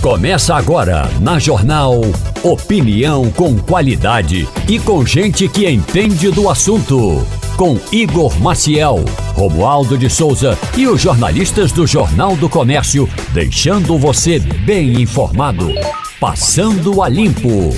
Começa agora na Jornal Opinião com qualidade e com gente que entende do assunto. Com Igor Maciel, Romualdo de Souza e os jornalistas do Jornal do Comércio, deixando você bem informado. Passando a Limpo.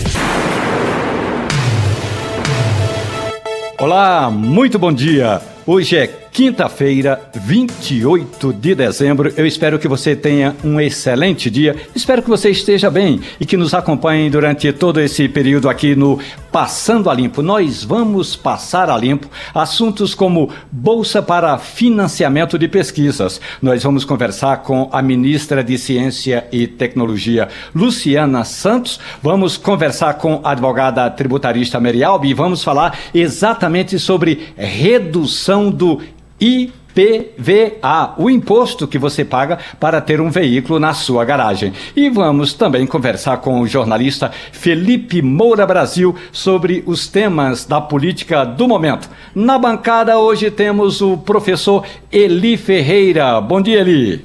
Olá, muito bom dia. Hoje é quinta-feira, 28 de dezembro. Eu espero que você tenha um excelente dia. Espero que você esteja bem e que nos acompanhe durante todo esse período aqui no Passando a Limpo. Nós vamos passar a limpo assuntos como bolsa para financiamento de pesquisas. Nós vamos conversar com a ministra de Ciência e Tecnologia, Luciana Santos. Vamos conversar com a advogada tributarista Merialbi e vamos falar exatamente sobre redução do IPVA, o imposto que você paga para ter um veículo na sua garagem. E vamos também conversar com o jornalista Felipe Moura Brasil sobre os temas da política do momento. Na bancada hoje temos o professor Eli Ferreira. Bom dia, Eli.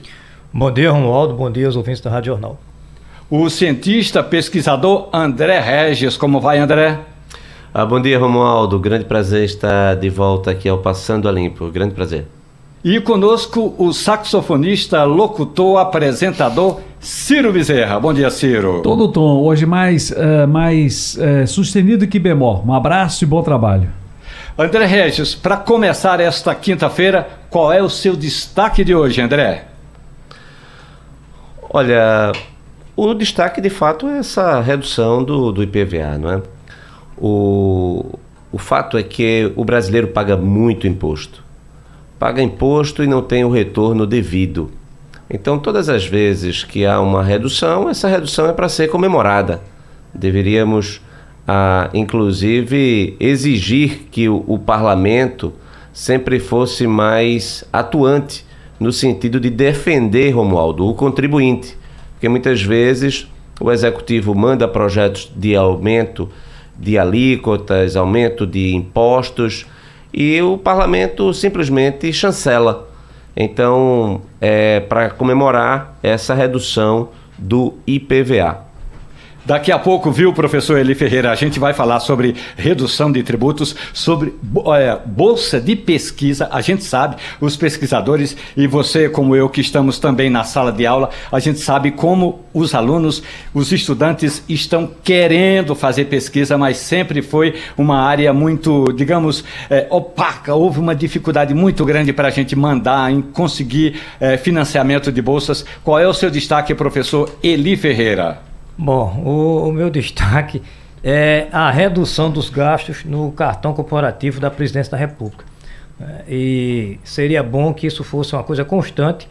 Bom dia, Romualdo. Bom dia aos ouvintes da Rádio Jornal. O cientista pesquisador André Regis. Como vai, André? Ah, bom dia, Romualdo. Grande prazer estar de volta aqui ao Passando a Limpo. Grande prazer. E conosco o saxofonista, locutor, apresentador Ciro Bezerra. Bom dia, Ciro. Todo tom, hoje mais, uh, mais uh, sustenido que bemol. Um abraço e bom trabalho. André Regis, para começar esta quinta-feira, qual é o seu destaque de hoje, André? Olha, o destaque de fato é essa redução do, do IPVA, não é? O, o fato é que o brasileiro paga muito imposto. Paga imposto e não tem o retorno devido. Então, todas as vezes que há uma redução, essa redução é para ser comemorada. Deveríamos, ah, inclusive, exigir que o, o parlamento sempre fosse mais atuante no sentido de defender, Romualdo, o contribuinte. Porque muitas vezes o executivo manda projetos de aumento de alíquotas, aumento de impostos e o parlamento simplesmente chancela. Então, é para comemorar essa redução do IPVA. Daqui a pouco, viu, professor Eli Ferreira, a gente vai falar sobre redução de tributos, sobre é, bolsa de pesquisa. A gente sabe, os pesquisadores e você, como eu, que estamos também na sala de aula, a gente sabe como os alunos, os estudantes estão querendo fazer pesquisa, mas sempre foi uma área muito, digamos, é, opaca. Houve uma dificuldade muito grande para a gente mandar em conseguir é, financiamento de bolsas. Qual é o seu destaque, professor Eli Ferreira? Bom, o, o, meu destaque é a redução dos gastos no cartão corporativo da Presidência da República. É, e seria bom que isso fosse uma coisa constante.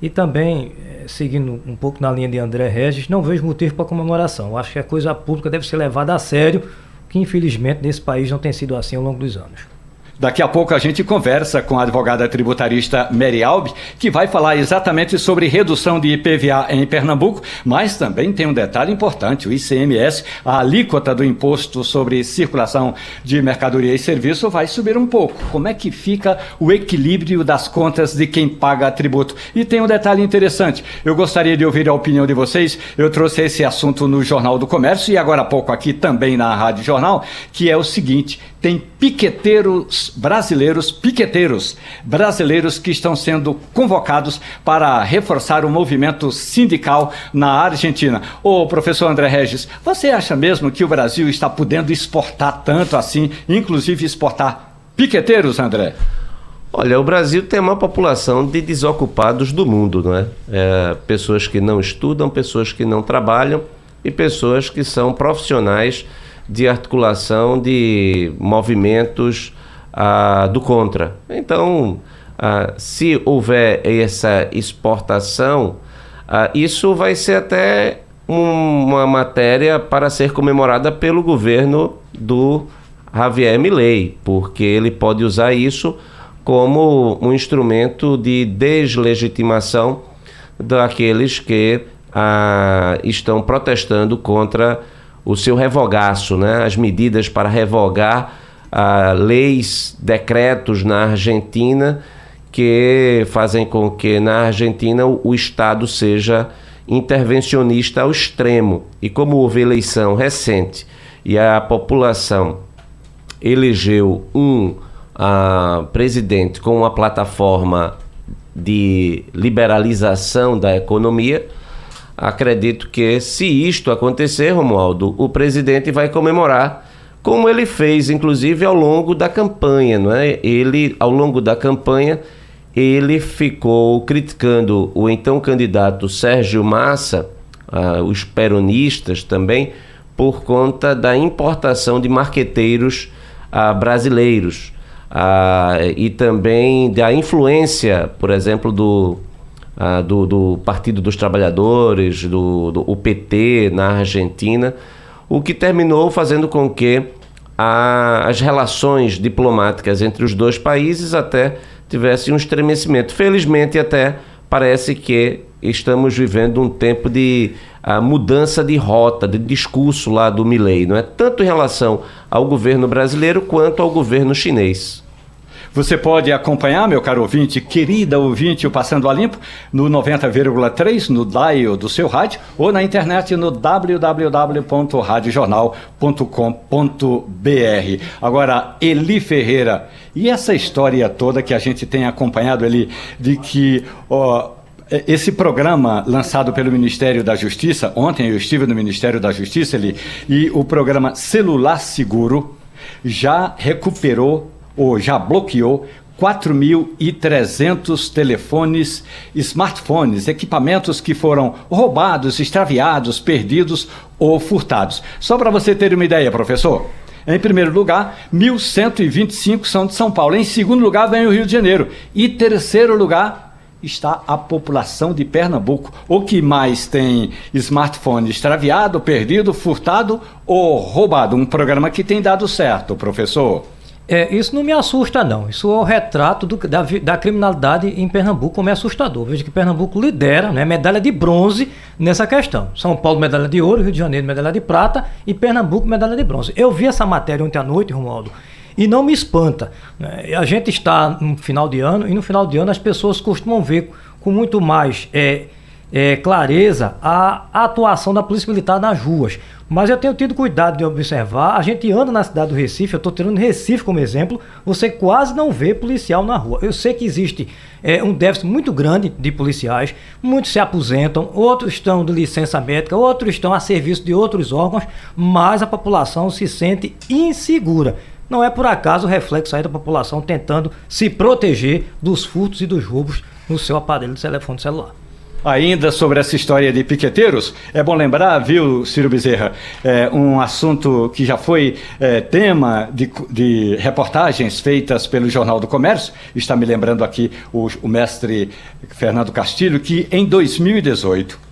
E também, é, seguindo um pouco na linha de André Regis, não vejo motivo para comemoração. acho que a coisa pública deve ser levada a sério, que infelizmente nesse país não tem sido assim ao longo dos anos. Daqui a pouco a gente conversa com a advogada tributarista Mary Albi, que vai falar exatamente sobre redução de IPVA em Pernambuco, mas também tem um detalhe importante: o ICMS, a alíquota do imposto sobre circulação de mercadoria e serviço, vai subir um pouco. Como é que fica o equilíbrio das contas de quem paga tributo? E tem um detalhe interessante: eu gostaria de ouvir a opinião de vocês. Eu trouxe esse assunto no Jornal do Comércio e agora há pouco aqui também na Rádio Jornal, que é o seguinte: tem piqueteiros brasileiros, piqueteiros brasileiros que estão sendo convocados para reforçar o movimento sindical na Argentina. Ô, professor André Regis, você acha mesmo que o Brasil está podendo exportar tanto assim, inclusive exportar piqueteiros, André? Olha, o Brasil tem a maior população de desocupados do mundo, não é? é? Pessoas que não estudam, pessoas que não trabalham e pessoas que são profissionais de articulação de movimentos do contra. Então, se houver essa exportação, isso vai ser até um, uma matéria para ser comemorada pelo governo do Javier Milei, porque ele pode usar isso como um instrumento de deslegitimação daqueles que ah, estão protestando contra o seu revogaço, né? as medidas para revogar ah, leis, decretos na Argentina que fazem com que na Argentina o, o Estado seja intervencionista ao extremo. E como houve eleição recente e a população elegeu um uh, presidente com uma plataforma de liberalização da economia, acredito que se isto acontecer, Romualdo, o presidente vai comemorar como ele fez inclusive ao longo da campanha, não é? Ele ao longo da campanha ele ficou criticando o então candidato Sérgio Massa, uh, os peronistas também, por conta da importação de marqueteiros uh, brasileiros uh, e também da influência, por exemplo, do, do, do, Partido dos Trabalhadores, do, do PT na Argentina, o que terminou fazendo com que as relações diplomáticas entre os dois países até tivesse um estremecimento. Felizmente, até parece que estamos vivendo um tempo de a mudança de rota, de discurso lá do Milley, não é tanto em relação ao governo brasileiro quanto ao governo chinês. Você pode acompanhar, meu caro ouvinte, querida ouvinte, o Passando a Limpo, no 90,3, no dial do seu rádio, ou na internet no www.radiojornal.com.br. Agora, Eli Ferreira, e essa história toda que a gente tem acompanhado, Eli, de que. Ó, esse programa lançado pelo Ministério da Justiça, ontem eu estive no Ministério da Justiça ali, e o programa Celular Seguro já recuperou ou já bloqueou 4.300 telefones, smartphones, equipamentos que foram roubados, extraviados, perdidos ou furtados. Só para você ter uma ideia, professor. Em primeiro lugar, 1.125 são de São Paulo. Em segundo lugar, vem o Rio de Janeiro. E terceiro lugar está a população de Pernambuco. O que mais tem smartphone extraviado, perdido, furtado ou roubado? Um programa que tem dado certo, professor. É, isso não me assusta, não. Isso é o retrato do, da, da, criminalidade em Pernambuco, como é assustador. Veja que Pernambuco lidera, né, medalha de bronze nessa questão. São Paulo, medalha de ouro, Rio de Janeiro, medalha de prata e Pernambuco, medalha de bronze. Eu vi essa matéria ontem à noite, Romualdo, e não me espanta. Né? A gente está no final de ano e no final de ano as pessoas costumam ver com muito mais. É, é, clareza a atuação da Polícia Militar nas ruas. Mas eu tenho tido cuidado de observar, a gente anda na cidade do Recife, eu estou tirando Recife como exemplo, você quase não vê policial na rua. Eu sei que existe é, um déficit muito grande de policiais, muitos se aposentam, outros estão de licença médica, outros estão a serviço de outros órgãos, mas a população se sente insegura. Não é por acaso o reflexo aí da população tentando se proteger dos furtos e dos roubos no seu aparelho de telefone celular. Ainda sobre essa história de piqueteiros, é bom lembrar, viu, Ciro Bezerra, é, um assunto que já foi é, tema de, de, reportagens feitas pelo Jornal do Comércio, está me lembrando aqui o, o mestre Fernando Castilho, que em 2018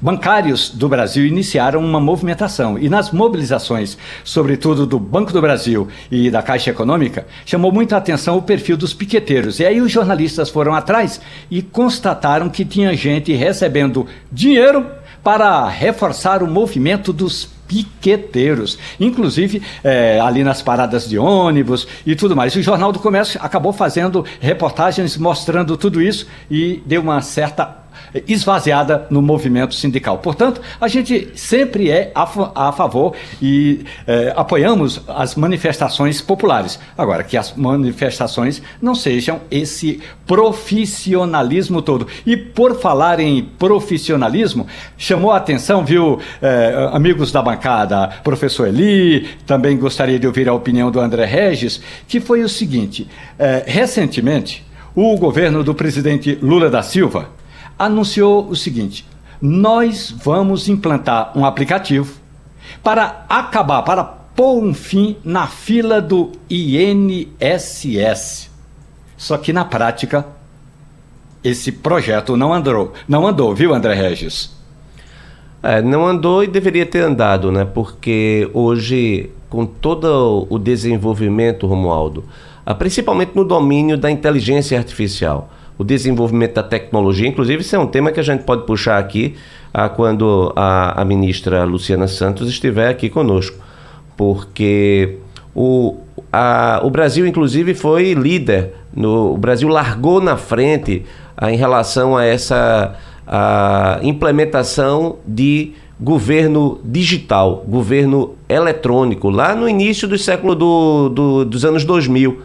bancários do Brasil iniciaram uma movimentação e nas mobilizações, sobretudo do Banco do Brasil e da Caixa Econômica, chamou muita atenção o perfil dos piqueteiros. E aí os jornalistas foram atrás e constataram que tinha gente recebendo dinheiro para reforçar o movimento dos piqueteiros, inclusive é, ali nas paradas de ônibus e tudo mais. O Jornal do Comércio acabou fazendo reportagens mostrando tudo isso e deu uma certa esvaziada no movimento sindical. Portanto, a gente sempre é a, a favor e é, apoiamos as manifestações populares. Agora, que as manifestações não sejam esse profissionalismo todo. E por falar em profissionalismo, chamou a atenção, viu, é, amigos da bancada, professor Eli, também gostaria de ouvir a opinião do André Regis, que foi o seguinte: é, recentemente, o governo do presidente Lula da Silva anunciou o seguinte: nós vamos implantar um aplicativo para acabar, para pôr um fim na fila do INSS. Só que na prática, esse projeto não andou, não andou, viu, André Regis? É, não andou e deveria ter andado, né? Porque hoje, com todo o desenvolvimento, Romualdo, principalmente no domínio da inteligência artificial, o desenvolvimento da tecnologia. Inclusive, isso é um tema que a gente pode puxar aqui ah, quando a, a, ministra Luciana Santos estiver aqui conosco, porque o, a, o Brasil, inclusive, foi líder, no, o Brasil largou na frente ah, em relação a essa a implementação de governo digital, governo eletrônico, lá no início do século do, do, dos anos 2000.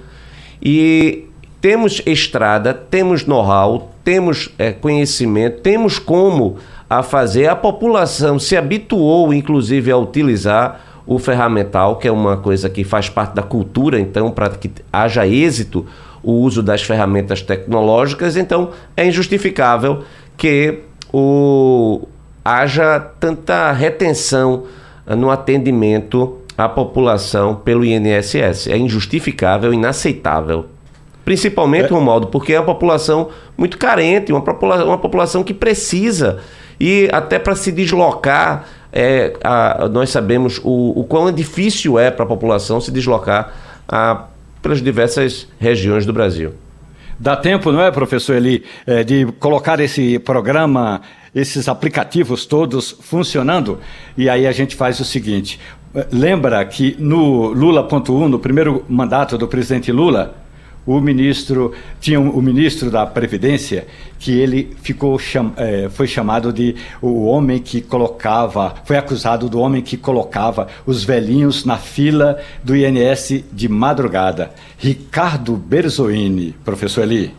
E temos estrada, temos know-how, temos é, conhecimento, temos como a fazer. A população se habituou, inclusive, a utilizar o ferramental, que é uma coisa que faz parte da cultura, então, para que haja êxito o uso das ferramentas tecnológicas, então é injustificável que o, haja tanta retenção no atendimento à população pelo INSS. É injustificável, inaceitável. Principalmente, é. Romualdo, porque é uma população muito carente, uma população, uma população que precisa. E até para se deslocar, é, a, nós sabemos o, o quão difícil é para a população se deslocar a, pelas diversas regiões do Brasil. Dá tempo, não é, professor Eli, é, de colocar esse programa, esses aplicativos todos funcionando? E aí a gente faz o seguinte: lembra que no Lula.1, no primeiro mandato do presidente Lula, o ministro tinha um, o ministro da previdência que ele ficou cham, é, foi chamado de o homem que colocava foi acusado do homem que colocava os velhinhos na fila do INS de madrugada. Ricardo Berzoini professor Eli.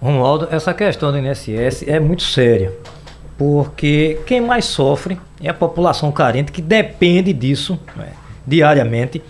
Romualdo essa questão do INSS é muito séria porque quem mais sofre é a população carente que depende disso né, diariamente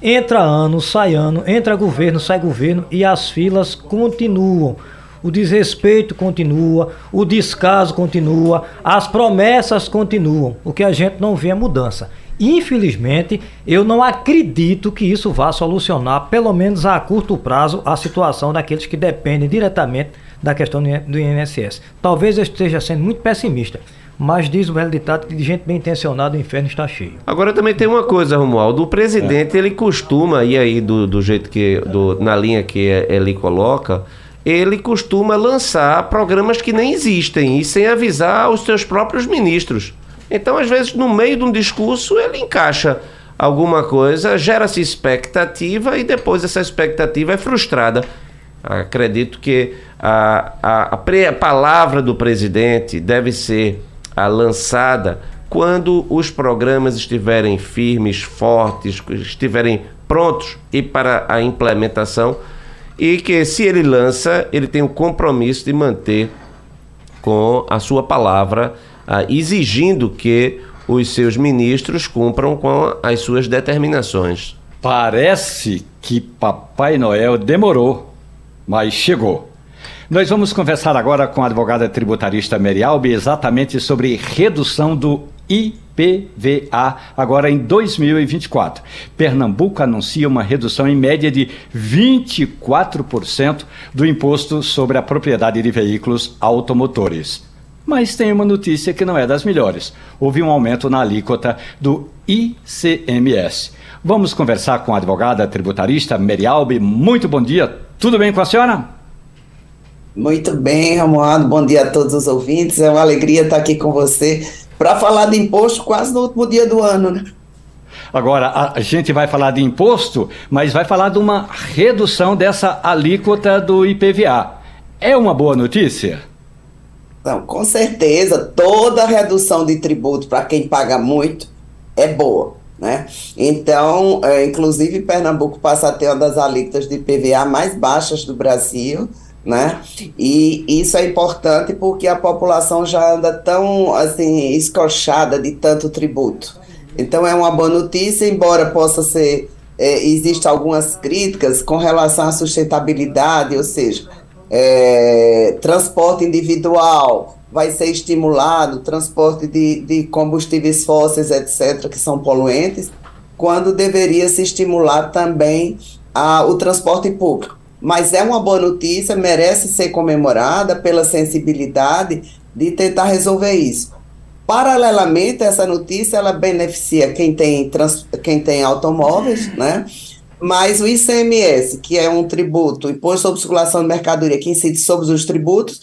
Entra ano, sai ano, entra governo, sai governo e as filas continuam. O desrespeito continua, o descaso continua, as promessas continuam. O que a gente não vê é mudança. Infelizmente, eu não acredito que isso vá solucionar, pelo menos a curto prazo, a situação daqueles que dependem diretamente da questão do INSS. Talvez eu esteja sendo muito pessimista, mas diz o velho ditado que de gente bem intencionada o inferno está cheio. Agora também tem uma coisa, Romualdo, o presidente é. ele costuma, e aí do, do jeito que, do, na linha que ele coloca, ele costuma lançar programas que nem existem e sem avisar os seus próprios ministros. Então, às vezes, no meio de um discurso, ele encaixa alguma coisa, gera-se expectativa e depois essa expectativa é frustrada. Acredito que a, a, a, a palavra do presidente deve ser a lançada quando os programas estiverem firmes, fortes, estiverem prontos e para a implementação e que se ele lança, ele tem o compromisso de manter com a sua palavra, exigindo que os seus ministros cumpram com as suas determinações. Parece que Papai Noel demorou, mas chegou. Nós vamos conversar agora com a advogada tributarista Merialbi exatamente sobre redução do IPVA agora em 2024. Pernambuco anuncia uma redução em média de 24% do imposto sobre a propriedade de veículos automotores. Mas tem uma notícia que não é das melhores. Houve um aumento na alíquota do ICMS. Vamos conversar com a advogada tributarista Merialbi. Muito bom dia. Tudo bem com a senhora? Muito bem, Romualdo. Bom dia a todos os ouvintes. É uma alegria estar aqui com você para falar de imposto quase no último dia do ano, né? Agora, a gente vai falar de imposto, mas vai falar de uma redução dessa alíquota do IPVA. É uma boa notícia? Não, com certeza. Toda redução de tributo para quem paga muito é boa. Né? Então, é, inclusive, Pernambuco passa a ter uma das alíquotas de IPVA mais baixas do Brasil né? E isso é importante porque a população já anda tão assim escochada de tanto tributo. Então é uma boa notícia, embora possa ser é, existam algumas críticas com relação à sustentabilidade, ou seja, é, transporte individual vai ser estimulado, transporte de, de combustíveis fósseis, etc., que são poluentes, quando deveria se estimular também a, o transporte público mas é uma boa notícia, merece ser comemorada pela sensibilidade de tentar resolver isso. Paralelamente, essa notícia ela beneficia quem tem, trans, quem tem automóveis, né? Mas o ICMS, que é um tributo, Imposto sobre Circulação de Mercadoria, que incide sobre os tributos,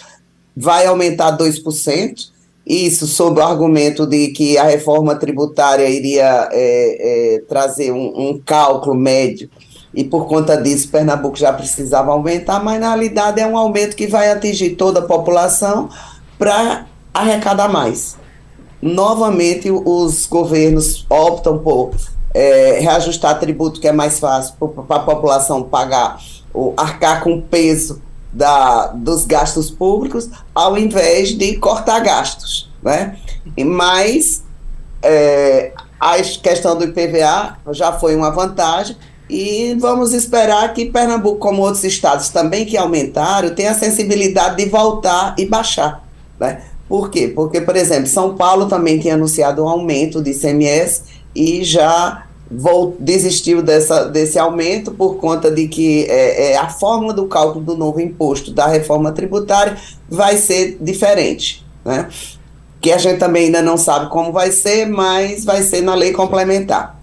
vai aumentar 2%. Isso sob o argumento de que a reforma tributária iria é, é, trazer um, um cálculo médio e por conta disso Pernambuco já precisava aumentar, mas na realidade é um aumento que vai atingir toda a população para arrecadar mais. Novamente, os governos optam por é, reajustar tributo, que é mais fácil para a população pagar, arcar com o peso da, dos gastos públicos, ao invés de cortar gastos. Né? Mas é, a questão do IPVA já foi uma vantagem, e vamos esperar que Pernambuco, como outros estados também que aumentaram, tenha a sensibilidade de voltar e baixar. Né? Por quê? Porque, por exemplo, São Paulo também tem anunciado um aumento de ICMS e já desistiu dessa, desse aumento por conta de que é, é, a fórmula do cálculo do novo imposto da reforma tributária vai ser diferente. Né? Que a gente também ainda não sabe como vai ser, mas vai ser na lei complementar.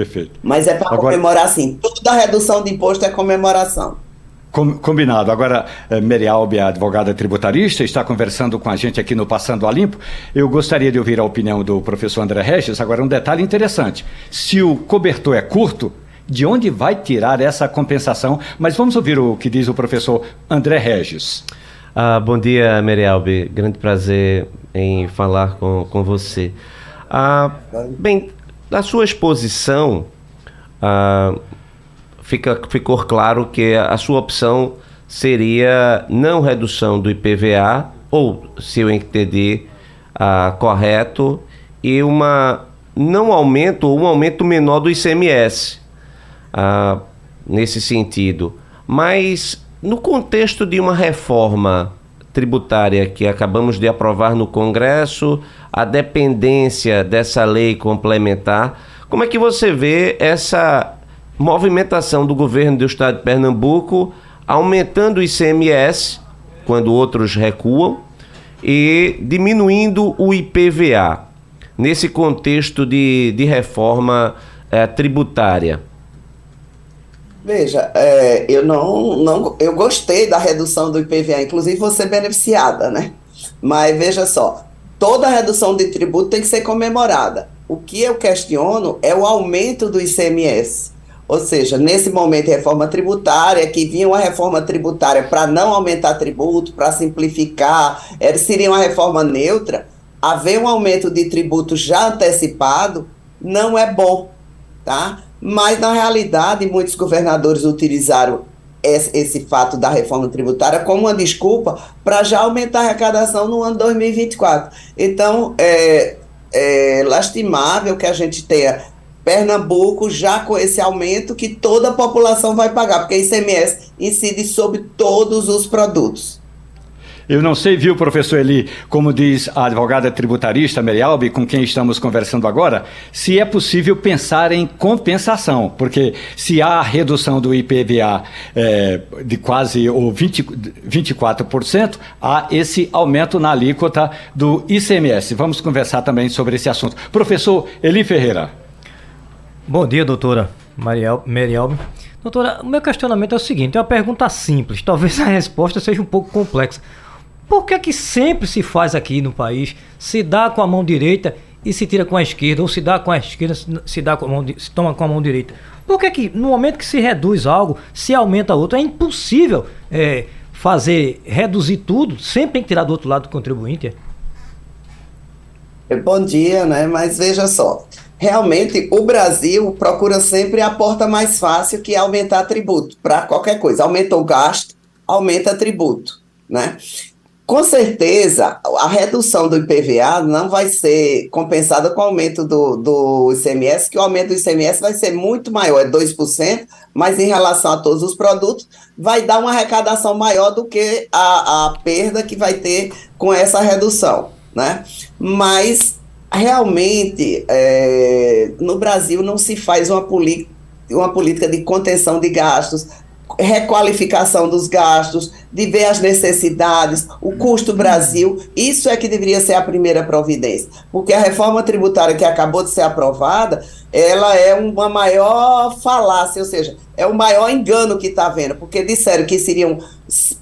Perfeito. Mas é para Agora... comemorar sim. Toda redução de imposto é comemoração. Combinado. Agora, eh, Merialbe, a advogada tributarista, está conversando com a gente aqui no Passando a Limpo. Eu gostaria de ouvir a opinião do professor André Regis. Agora, um detalhe interessante: se o cobertor é curto, de onde vai tirar essa compensação? Mas vamos ouvir o que diz o professor André Regis. Ah, bom dia, Merialbe. Grande prazer em falar com, com você. Ah, bem, na sua exposição. Ah, fica, ficou claro que a sua opção seria não redução do IPVA, ou, se eu entender ah, correto, e uma não aumento ou um aumento menor do ICMS, ah, nesse sentido. Mas no contexto de uma reforma tributária que acabamos de aprovar no Congresso, a dependência dessa lei complementar, como é que você vê essa movimentação do governo do estado de Pernambuco aumentando o ICMS quando outros recuam e diminuindo o IPVA nesse contexto de, de reforma é, tributária. Veja, é, eu não, não, eu gostei da redução do IPVA, inclusive você beneficiada, né? Mas veja só, toda redução de tributo tem que ser comemorada. O que eu questiono é o aumento do ICMS. Ou seja, nesse momento, reforma tributária, que vinha uma reforma tributária para não aumentar tributo, para simplificar, seria uma reforma neutra, haver um aumento de tributo já antecipado não é bom, tá? Mas, na realidade, muitos governadores utilizaram esse, fato da reforma tributária como uma desculpa para já aumentar a arrecadação no ano 2024. Então, é, é lastimável que a gente tenha Pernambuco já com esse aumento que toda a população vai pagar, porque a ICMS incide sobre todos os produtos. Eu não sei, viu, professor Eli, como diz a advogada tributarista Merialbi, com quem estamos conversando agora, se é possível pensar em compensação, porque se há redução do IPVA é, de quase ou 20, 24%, há esse aumento na alíquota do ICMS. Vamos conversar também sobre esse assunto. Professor Eli Ferreira. Bom dia, doutora Mariel, Merielbe. Doutora, o meu questionamento é o seguinte, é uma pergunta simples, talvez a resposta seja um pouco complexa. Por que que sempre se faz aqui no país, se dá com a mão direita e se tira com a esquerda, ou se dá com a esquerda, se dá com a mão, se toma com a mão direita? Por que que no momento que se reduz algo, se aumenta outro? É impossível é, fazer, reduzir tudo, sempre tem que tirar do outro lado do contribuinte. Bom dia, né? Mas veja só, realmente o Brasil procura sempre a porta mais fácil, que é aumentar tributo para qualquer coisa. Aumenta o gasto, aumenta tributo, né? Com certeza, a redução do IPVA não vai ser compensada com o aumento do, do ICMS, que o aumento do ICMS vai ser muito maior, é 2%, mas em relação a todos os produtos, vai dar uma arrecadação maior do que a, a perda que vai ter com essa redução, né? Mas realmente é, no Brasil não se faz uma, uma política de contenção de gastos, requalificação dos gastos, de ver as necessidades, o custo Brasil, isso é que deveria ser a primeira providência, porque a reforma tributária que acabou de ser aprovada, ela é uma maior falácia, ou seja, é o maior engano que está havendo, porque disseram que seriam,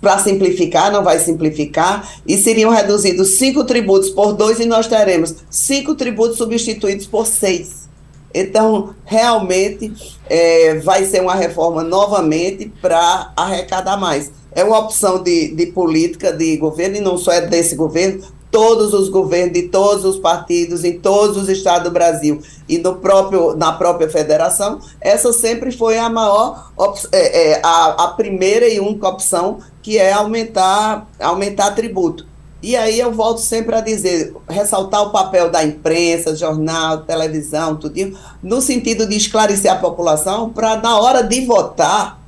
para simplificar, não vai simplificar, e seriam reduzidos cinco tributos por dois, e nós teremos cinco tributos substituídos por seis. Então, realmente, é, vai ser uma reforma novamente para arrecadar mais. É uma opção de, de política de governo, e não só é desse governo, todos os governos, de todos os partidos, em todos os estados do Brasil e no próprio, na própria federação, essa sempre foi a maior, é, é, a, a primeira e única opção, que é aumentar, aumentar tributo. E aí eu volto sempre a dizer, ressaltar o papel da imprensa, jornal, televisão, tudo, no sentido de esclarecer a população para, na hora de votar,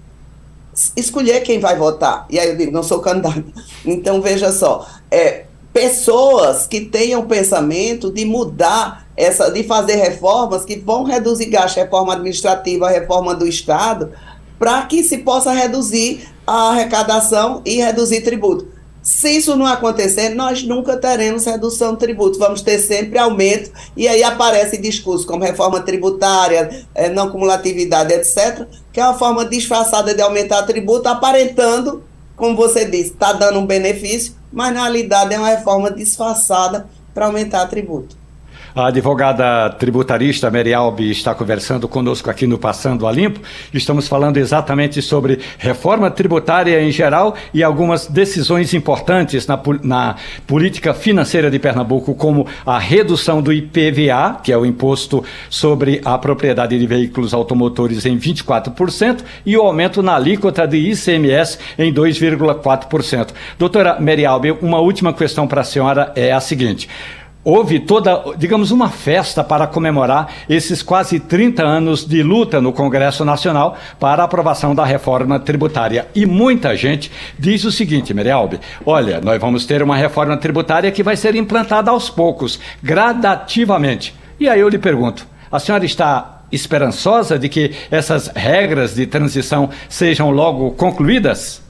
escolher quem vai votar. E aí eu digo, não sou candidato. Então, veja só, é, pessoas que tenham pensamento de mudar essa, de fazer reformas que vão reduzir gasto, reforma administrativa, reforma do Estado, para que se possa reduzir a arrecadação e reduzir tributo. Se isso não acontecer, nós nunca teremos redução de tributo, vamos ter sempre aumento, e aí aparece discurso como reforma tributária, é, não cumulatividade, etc., que é uma forma disfarçada de aumentar tributo, aparentando, como você disse, está dando um benefício, mas na realidade é uma reforma disfarçada para aumentar tributo. A advogada tributarista Mary Albi está conversando conosco aqui no Passando a Limpo. Estamos falando exatamente sobre reforma tributária em geral e algumas decisões importantes na, na política financeira de Pernambuco, como a redução do IPVA, que é o imposto sobre a propriedade de veículos automotores, em 24%, e o aumento na alíquota de ICMS em 2,4%. Doutora Mary Albi, uma última questão para a senhora é a seguinte houve toda, digamos, uma festa para comemorar esses quase 30 anos de luta no Congresso Nacional para a aprovação da reforma tributária. E muita gente diz o seguinte, Merialbe, olha, nós vamos ter uma reforma tributária que vai ser implantada aos poucos, gradativamente. E aí eu lhe pergunto, a senhora está esperançosa de que essas regras de transição sejam logo concluídas?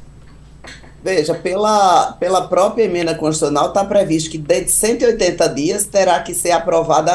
Veja, pela, pela própria emenda constitucional está previsto que dentro de 180 dias terá que ser aprovada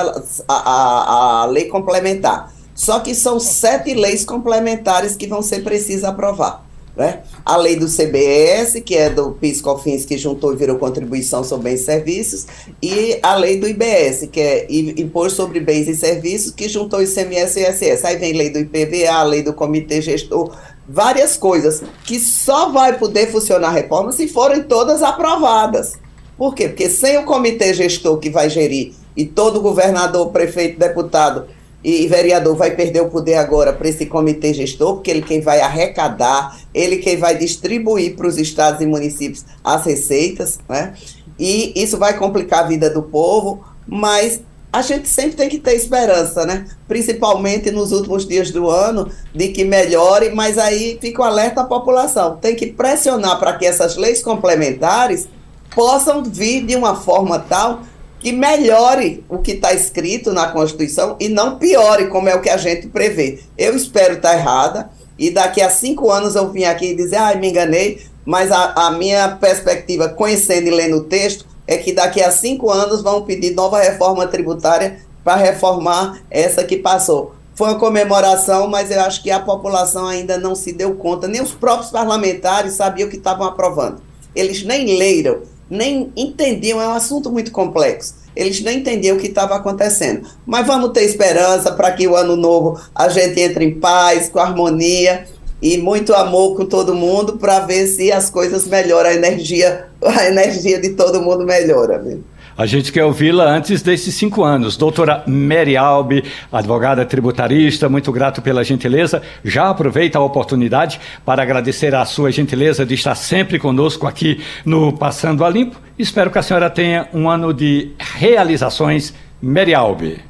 a, a, a lei complementar. Só que são sete leis complementares que vão ser precisas aprovar. Né? A lei do CBS, que é do PIS-COFINS, que juntou e virou contribuição sobre bens e serviços, e a lei do IBS, que é Imposto sobre Bens e Serviços, que juntou ICMS e ISS. Aí vem lei do IPVA, lei do Comitê Gestor, várias coisas que só vai poder funcionar a reforma se forem todas aprovadas. Por quê? Porque sem o comitê gestor que vai gerir e todo governador, prefeito, deputado e vereador vai perder o poder agora para esse comitê gestor, porque ele quem vai arrecadar, ele quem vai distribuir para os estados e municípios as receitas, né? E isso vai complicar a vida do povo, mas a gente sempre tem que ter esperança, né? Principalmente nos últimos dias do ano, de que melhore, mas aí fica o alerta à população. Tem que pressionar para que essas leis complementares possam vir de uma forma tal que melhore o que está escrito na Constituição e não piore, como é o que a gente prevê. Eu espero estar tá errada e daqui a cinco anos eu vim aqui dizer, ah, me enganei, mas a, a minha perspectiva, conhecendo e lendo o texto, é que daqui a cinco anos vão pedir nova reforma tributária para reformar essa que passou. Foi uma comemoração, mas eu acho que a população ainda não se deu conta, nem os próprios parlamentares sabiam o que estavam aprovando. Eles nem leram, nem entendiam, é um assunto muito complexo. Eles nem entendiam o que estava acontecendo. Mas vamos ter esperança para que o ano novo a gente entre em paz, com harmonia e muito amor com todo mundo para ver se as coisas melhoram, a energia, a energia de todo mundo melhora. Viu? A gente quer ouvi-la antes desses cinco anos. Doutora Mary Albi, advogada tributarista, muito grato pela gentileza. Já aproveita a oportunidade para agradecer a sua gentileza de estar sempre conosco aqui no Passando a Limpo. Espero que a senhora tenha um ano de realizações. Mary Albi.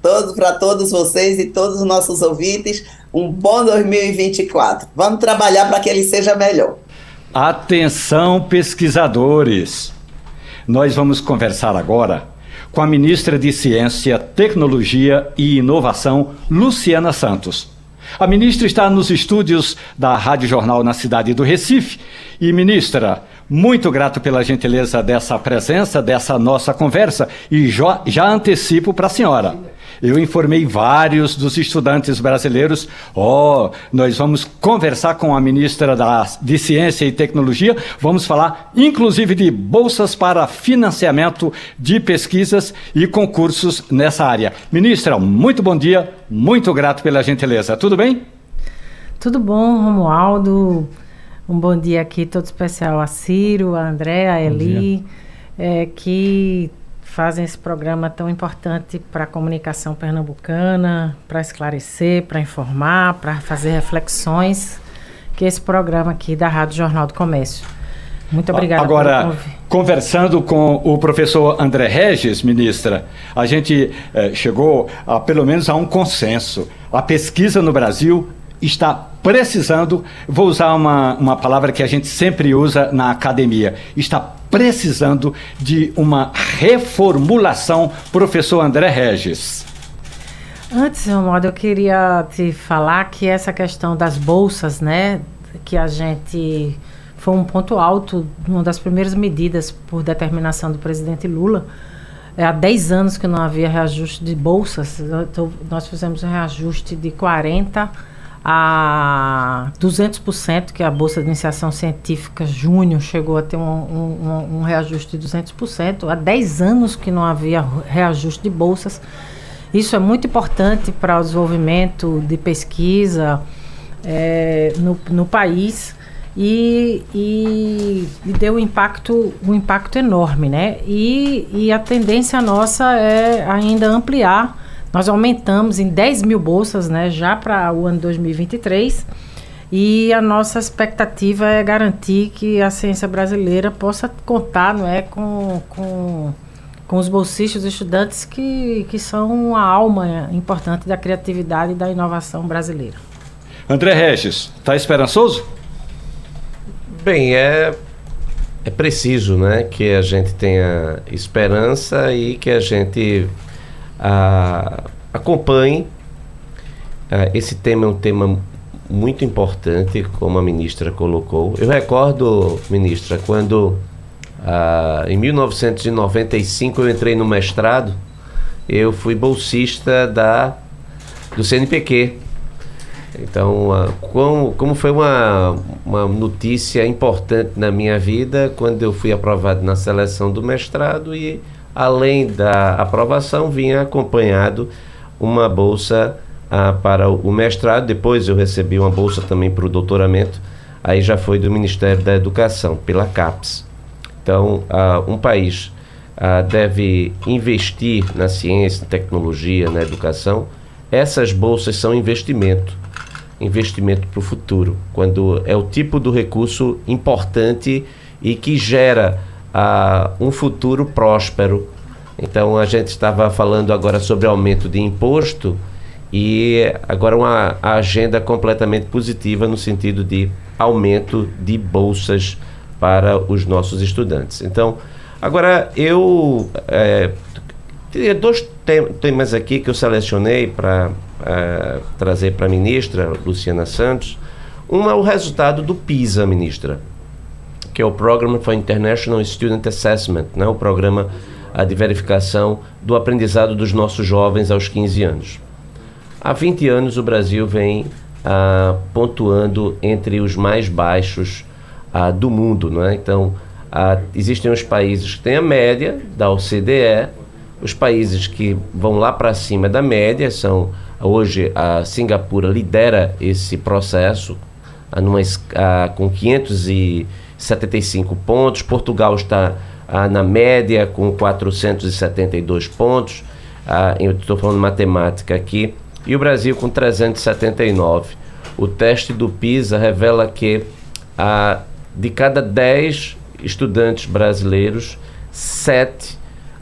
Todos para todos vocês e todos os nossos ouvintes, um bom 2024. Vamos trabalhar para que ele seja melhor. Atenção, pesquisadores! Nós vamos conversar agora com a ministra de Ciência, Tecnologia e Inovação, Luciana Santos. A ministra está nos estúdios da Rádio Jornal na cidade do Recife. E, ministra, muito grato pela gentileza dessa presença, dessa nossa conversa. E já, já antecipo para a senhora eu informei vários dos estudantes brasileiros. Ó, oh, nós vamos conversar com a ministra da, de Ciência e Tecnologia, vamos falar inclusive de bolsas para financiamento de pesquisas e concursos nessa área. Ministra, muito bom dia, muito grato pela gentileza. Tudo bem? Tudo bom, Romualdo. Um bom dia aqui, todo especial a Ciro, a André, a Eli. é, que fazem esse programa tão importante para a comunicação pernambucana, para esclarecer, para informar, para fazer reflexões, que é esse programa aqui da Rádio Jornal do Comércio. Muito obrigada. Agora, conversando com o professor André Regis, ministra, a gente eh, chegou a pelo menos a um consenso. A pesquisa no Brasil está precisando, vou usar uma, uma palavra que a gente sempre usa na academia, está precisando de uma reformulação, professor André Regis. Antes, modo, eu queria te falar que essa questão das bolsas, né, que a gente foi um ponto alto, uma das primeiras medidas por determinação do presidente Lula. É, há 10 anos que não havia reajuste de bolsas, então, nós fizemos um reajuste de 40% a 200%, que a Bolsa de Iniciação Científica Júnior chegou a ter um, um, um reajuste de 200%. Há 10 anos que não havia reajuste de bolsas. Isso é muito importante para o desenvolvimento de pesquisa é, no, no país e, e, e, deu um impacto, um impacto enorme, né? E, e a tendência nossa é ainda ampliar. Nós aumentamos em 10 mil bolsas, né? Já para o ano 2023. E a nossa expectativa é garantir que a ciência brasileira possa contar, não é, com, com, com os bolsistas, os estudantes que, que são a alma importante da criatividade e da inovação brasileira. André Regis, está esperançoso? Bem, é, é preciso né, que a gente tenha esperança e que a gente a, acompanhe. A, esse tema é um tema muito importante, como a ministra colocou. Eu recordo, ministra, quando em 1995 eu entrei no mestrado, eu fui bolsista da, do CNPq, então, como, como foi uma, uma notícia importante na minha vida quando eu fui aprovado na seleção do mestrado e, além da aprovação, vinha acompanhado uma bolsa uh, para o mestrado. Depois eu recebi uma bolsa também para o doutoramento, aí já foi do Ministério da Educação, pela CAPES. Então, uh, um país deve investir na ciência, na tecnologia, na educação. Essas bolsas são investimento investimento para o futuro, quando é o tipo do recurso importante e que gera uh, um futuro próspero. Então a gente estava falando agora sobre aumento de imposto e agora uma agenda completamente positiva no sentido de aumento de bolsas para os nossos estudantes. Então, agora eu é, teria dois temas aqui que eu selecionei para uh, trazer para a ministra Luciana Santos. Um é o resultado do PISA, ministra, que é o Program for International Student Assessment, né? o programa de verificação do aprendizado dos nossos jovens aos 15 anos. Há 20 anos o Brasil vem uh, pontuando entre os mais baixos uh, do mundo. Não é? Então, uh, existem os países que têm a média da OCDE, os países que vão lá para cima da média são Hoje a Singapura lidera esse processo numa, com 575 pontos, Portugal está na média com 472 pontos, eu estou falando matemática aqui, e o Brasil com 379. O teste do PISA revela que de cada 10 estudantes brasileiros, 7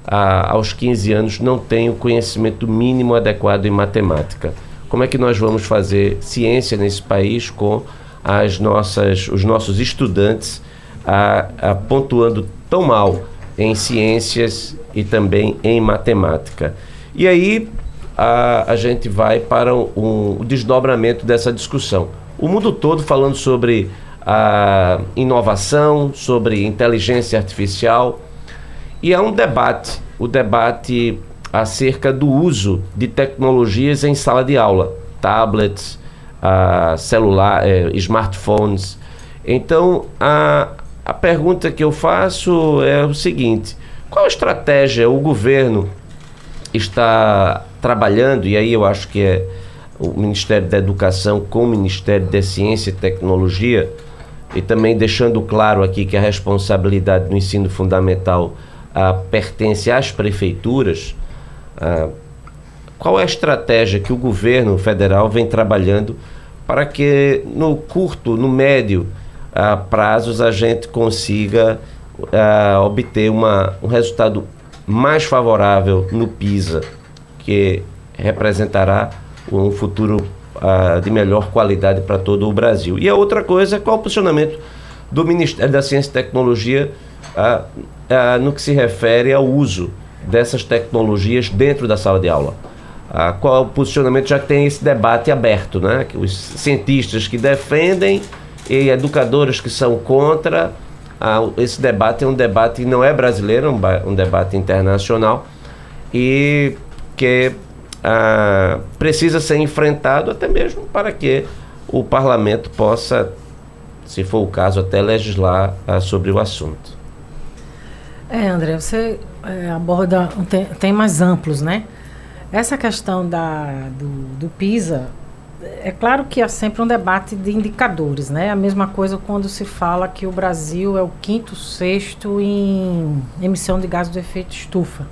a, aos 15 anos não tem o conhecimento mínimo adequado em matemática. Como é que nós vamos fazer ciência nesse país com as nossas, os nossos estudantes a, a pontuando tão mal em ciências e também em matemática? E aí a, a gente vai para um, um desdobramento dessa discussão. O mundo todo falando sobre a inovação, sobre inteligência artificial, e há um debate, o debate acerca do uso de tecnologias em sala de aula, tablets, uh, celular, eh, smartphones. Então, a, a pergunta que eu faço é o seguinte: qual estratégia o governo está trabalhando? E aí eu acho que é o Ministério da Educação com o Ministério da Ciência e Tecnologia, e também deixando claro aqui que a responsabilidade do ensino fundamental ah, pertence às prefeituras, ah, qual é a estratégia que o governo federal vem trabalhando para que no curto, no médio uh, prazos a gente consiga uh, obter uma, um resultado mais favorável no PISA, que representará um futuro uh, de melhor qualidade para todo o Brasil. E a outra coisa é qual o posicionamento do Ministério da Ciência e Tecnologia no que se refere ao uso dessas tecnologias dentro da sala de aula qual é o posicionamento, já tem esse debate aberto, né? Os cientistas que defendem e educadores que são contra. Ah, esse debate é um debate não é brasileiro, um, um debate internacional e que ah, precisa ser enfrentado até mesmo para que o parlamento possa, se for o caso, até legislar ah, sobre o assunto. É, André, você é, aborda temas amplos, né? Essa questão da, do, do PISA, é claro que há sempre um debate de indicadores, né? A mesma coisa quando se fala que o Brasil é o quinto, sexto em emissão de gás do efeito estufa.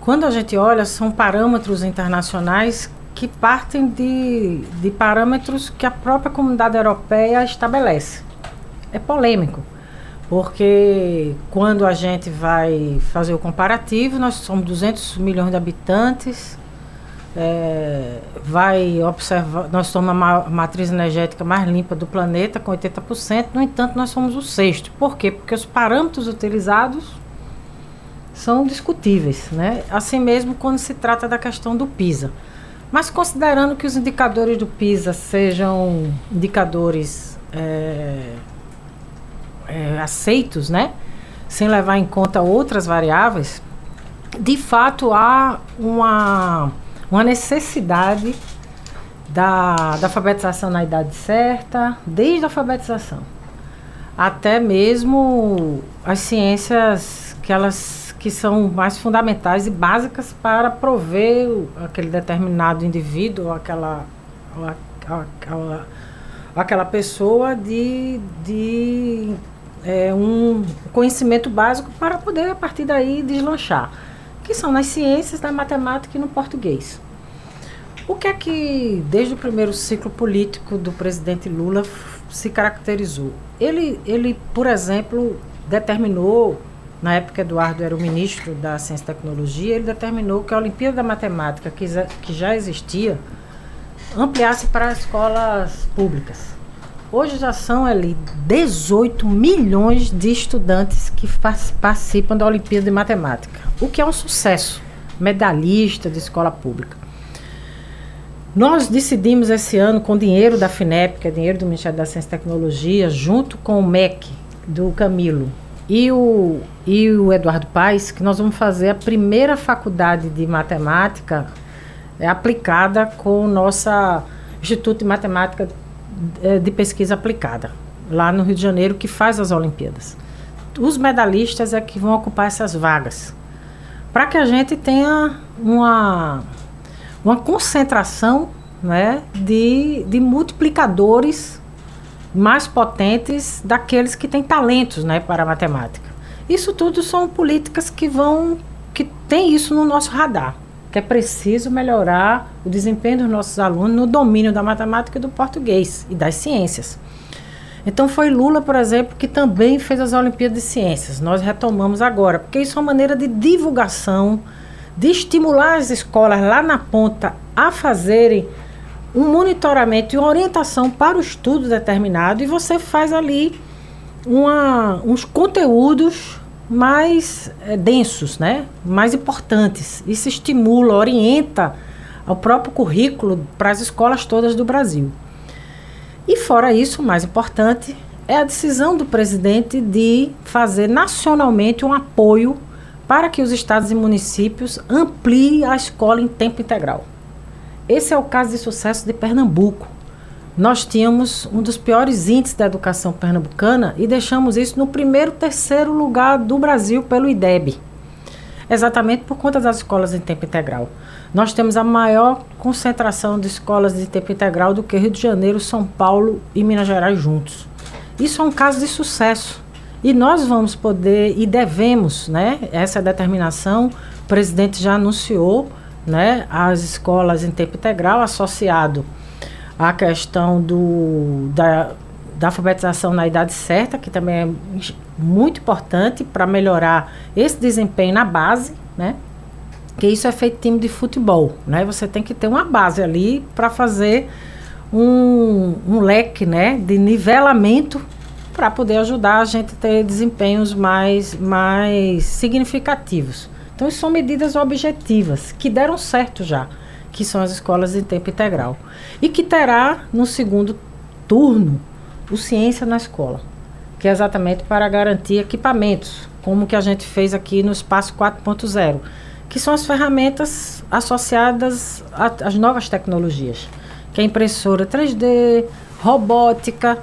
Quando a gente olha, são parâmetros internacionais que partem de, de parâmetros que a própria comunidade europeia estabelece. É polêmico. Porque quando a gente vai fazer o comparativo, nós somos 200 milhões de habitantes, é, vai observar, nós somos a matriz energética mais limpa do planeta, com 80%, no entanto, nós somos o sexto. Por quê? Porque os parâmetros utilizados são discutíveis, né? Assim mesmo quando se trata da questão do PISA. Mas considerando que os indicadores do PISA sejam indicadores é, é, aceitos, né? Sem levar em conta outras variáveis, de fato há uma, uma necessidade da, da alfabetização na idade certa, desde a alfabetização, até mesmo as ciências que elas que são mais fundamentais e básicas para prover aquele determinado indivíduo, aquela, aquela, aquela pessoa de, de é, um conhecimento básico para poder, a partir daí, deslanchar. Que são nas ciências, na matemática e no português. O que é que, desde o primeiro ciclo político do presidente Lula, se caracterizou? Ele, ele por exemplo, determinou, na época Eduardo era o ministro da Ciência e Tecnologia, ele determinou que a Olimpíada da Matemática, que, que já existia, ampliasse para escolas públicas. Hoje já são ali 18 milhões de estudantes que participam da Olimpíada de Matemática, o que é um sucesso, medalhista de escola pública. Nós decidimos esse ano, com dinheiro da FINEP, que é dinheiro do Ministério da Ciência e Tecnologia, junto com o MEC do Camilo e o, e o Eduardo Paes, que nós vamos fazer a primeira faculdade de matemática é, aplicada com o nosso Instituto de Matemática de pesquisa aplicada, lá no Rio de Janeiro, que faz as Olimpíadas. Os medalhistas é que vão ocupar essas vagas. Para que a gente tenha uma, uma concentração né, de, de multiplicadores mais potentes daqueles que têm talentos né, para a matemática. Isso tudo são políticas que vão que tem isso no nosso radar que é preciso melhorar o desempenho dos nossos alunos no domínio da matemática e do português e das ciências. Então foi Lula, por exemplo, que também fez as Olimpíadas de Ciências. Nós retomamos agora, porque isso é uma maneira de divulgação, de estimular as escolas lá na ponta a fazerem um monitoramento e uma orientação para o estudo determinado e você faz ali uma, uns conteúdos mais é, densos, né? mais importantes. Isso estimula, orienta o próprio currículo para as escolas todas do Brasil. E fora isso, o mais importante é a decisão do presidente de fazer nacionalmente um apoio para que os estados e municípios ampliem a escola em tempo integral. Esse é o caso de sucesso de Pernambuco nós tínhamos um dos piores índices da educação pernambucana e deixamos isso no primeiro, terceiro lugar do Brasil pelo IDEB. Exatamente por conta das escolas em tempo integral. Nós temos a maior concentração de escolas de tempo integral do que Rio de Janeiro, São Paulo e Minas Gerais juntos. Isso é um caso de sucesso. E nós vamos poder e devemos, né? Essa determinação, o presidente já anunciou, né? As escolas em tempo integral associado à questão do, da, da alfabetização na idade certa, que também é muito importante para melhorar esse desempenho na base, né? Que isso é feito time de futebol, né? Você tem que ter uma base ali para fazer um, um leque, né? De nivelamento para poder ajudar a gente a ter desempenhos mais, mais significativos. Então, isso são medidas objetivas que deram certo já, que são as escolas em tempo integral. E que terá no segundo turno o Ciência na Escola, que é exatamente para garantir equipamentos, como que a gente fez aqui no Espaço 4.0, que são as ferramentas associadas às novas tecnologias, que é impressora 3D, robótica,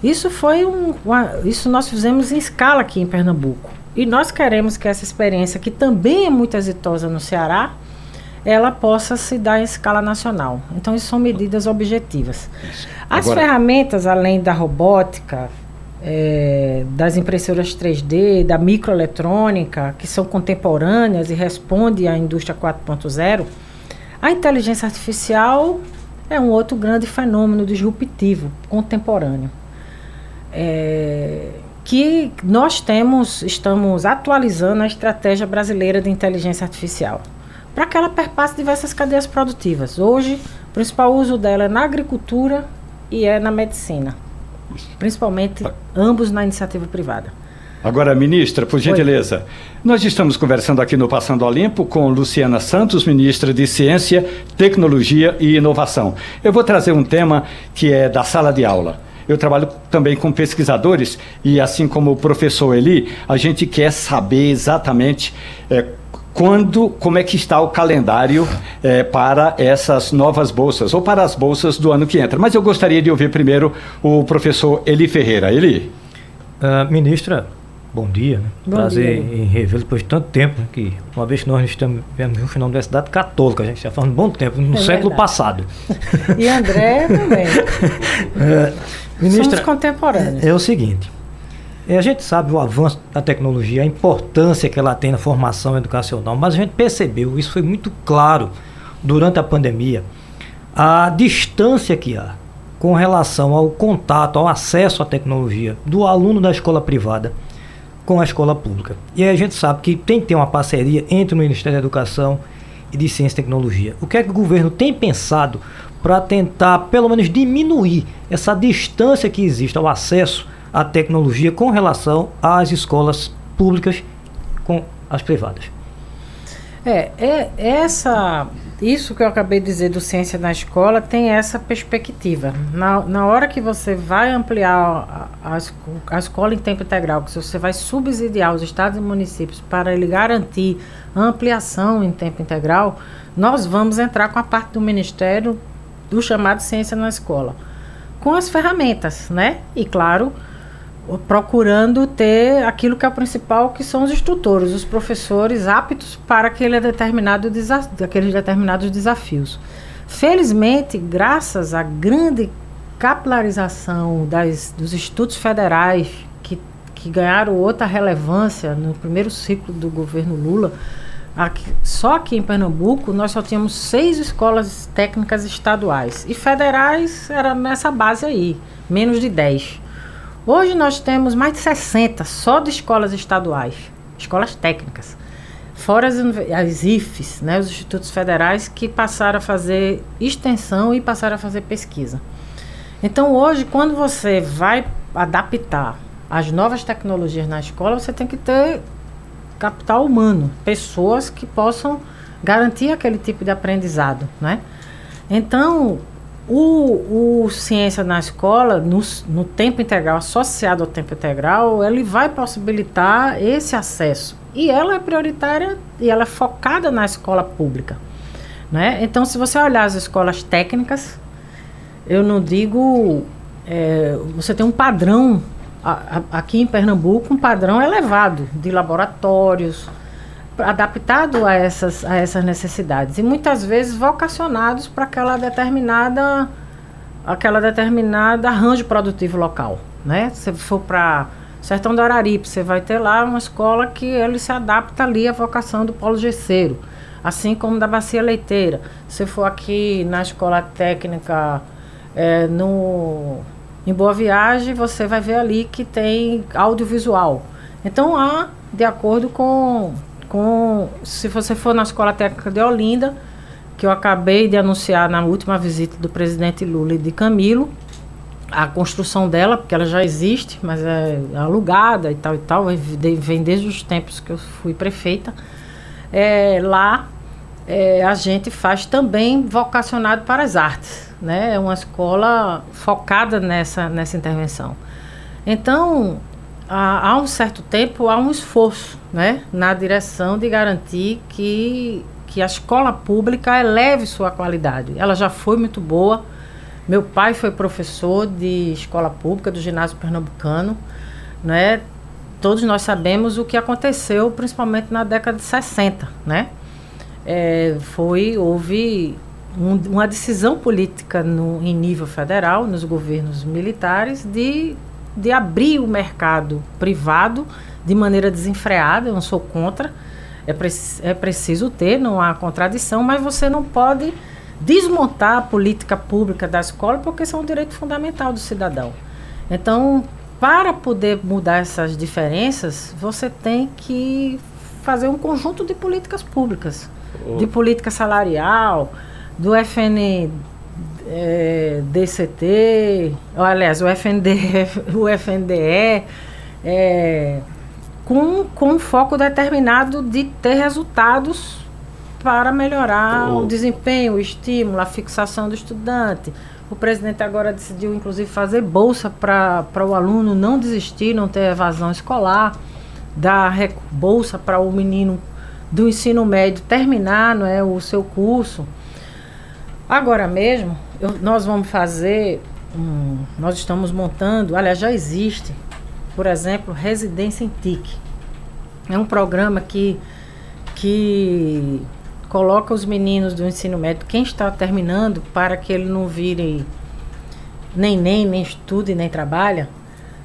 isso foi um, uma, isso nós fizemos em escala aqui em Pernambuco. E nós queremos que essa experiência, que também é muito exitosa no Ceará, ela possa se dar em escala nacional. Então, isso são medidas objetivas. As Agora... ferramentas, além da robótica, é, das impressoras 3D, da microeletrônica, que são contemporâneas e respondem à indústria 4.0, a inteligência artificial é um outro grande fenômeno disruptivo contemporâneo é, que nós temos, estamos atualizando a estratégia brasileira de inteligência artificial para que ela perpasse diversas cadeias produtivas. Hoje, o principal uso dela é na agricultura e é na medicina, principalmente ambos na iniciativa privada. Agora, ministra, por gentileza, Oi. nós estamos conversando aqui no Passando Olimpo com Luciana Santos, ministra de Ciência, Tecnologia e Inovação. Eu vou trazer um tema que é da sala de aula. Eu trabalho também com pesquisadores e, assim como o professor Eli, a gente quer saber exatamente é, quando, como é que está o calendário é, para essas novas bolsas, ou para as bolsas do ano que entra. Mas eu gostaria de ouvir primeiro o professor Eli Ferreira. Eli? Uh, ministra, bom dia. Né? Bom Prazer dia. em revê-lo depois de tanto tempo, né? que uma vez que nós estamos no final da Universidade Católica, a gente já faz um bom tempo, no é século verdade. passado. E André também. uh, Ministra, Somos contemporâneos. É o seguinte, é, a gente sabe o avanço da tecnologia, a importância que ela tem na formação educacional, mas a gente percebeu, isso foi muito claro durante a pandemia, a distância que há com relação ao contato, ao acesso à tecnologia do aluno da escola privada com a escola pública. E aí a gente sabe que tem que ter uma parceria entre o Ministério da Educação e de Ciência e Tecnologia. O que é que o governo tem pensado para tentar, pelo menos, diminuir essa distância que existe ao acesso à tecnologia com relação às escolas públicas com as privadas. É, é essa, isso que eu acabei de dizer do ciência na escola tem essa perspectiva. Na, na hora que você vai ampliar a, a, a escola em tempo integral, que você vai subsidiar os estados e municípios para ele garantir a ampliação em tempo integral, nós vamos entrar com a parte do Ministério do chamado ciência na escola, com as ferramentas, né? E claro, procurando ter aquilo que é o principal, que são os instrutores, os professores aptos para aquele determinado aqueles determinados desafios. Felizmente, graças à grande capilarização das, dos institutos federais que, que ganharam outra relevância no primeiro ciclo do governo Lula, Aqui, só aqui em Pernambuco nós só tínhamos seis escolas técnicas estaduais e federais era nessa base aí, menos de 10. Hoje nós temos mais de 60 só de escolas estaduais, escolas técnicas. Fora as, as IFES, né, os institutos federais que passaram a fazer extensão e passaram a fazer pesquisa. Então hoje, quando você vai adaptar as novas tecnologias na escola, você tem que ter capital humano, pessoas que possam garantir aquele tipo de aprendizado, né? Então, o, o ciência na escola, no, no tempo integral, associado ao tempo integral, ele vai possibilitar esse acesso. E ela é prioritária e ela é focada na escola pública. Né? Então, se você olhar as escolas técnicas, eu não digo. É, você tem um padrão aqui em Pernambuco um padrão elevado de laboratórios adaptado a essas, a essas necessidades e muitas vezes vocacionados para aquela determinada aquela determinada arranjo produtivo local, né? Se for para Sertão do Araripe, você vai ter lá uma escola que ele se adapta ali à vocação do polo gesseiro, assim como da bacia leiteira. Se for aqui na escola técnica é, no, em Boa Viagem, você vai ver ali que tem audiovisual. Então há, de acordo com, com se você for na escola técnica de Olinda, que eu acabei de anunciar na última visita do presidente Lula e de Camilo, a construção dela, porque ela já existe, mas é alugada e tal e tal, vem desde os tempos que eu fui prefeita. É, lá é, a gente faz também vocacionado para as artes, né? É uma escola focada nessa, nessa intervenção. Então, há, há um certo tempo, há um esforço, né? Na direção de garantir que, que a escola pública eleve sua qualidade. Ela já foi muito boa, meu pai foi professor de escola pública do ginásio pernambucano, né? Todos nós sabemos o que aconteceu, principalmente na década de 60, né? É, foi houve um, uma decisão política no, em nível federal, nos governos militares, de, de abrir o mercado privado de maneira desenfreada. Eu não sou contra, é, pre é preciso ter, não há contradição, mas você não pode desmontar a política pública da escola, porque isso é um direito fundamental do cidadão. Então, para poder mudar essas diferenças, você tem que fazer um conjunto de políticas públicas, oh. de política salarial, do FN é, DCT, ou, aliás, o FND, o FNDE, é, com, com um foco determinado de ter resultados para melhorar oh. o desempenho, o estímulo, a fixação do estudante. O presidente agora decidiu, inclusive, fazer bolsa para o aluno não desistir, não ter evasão escolar, dar bolsa para o menino do ensino médio terminar não é, o seu curso. Agora mesmo, eu, nós vamos fazer, um, nós estamos montando, aliás, já existe, por exemplo, Residência em TIC. É um programa que, que coloca os meninos do ensino médio, quem está terminando, para que ele não vire nem nem, nem estude, nem trabalha,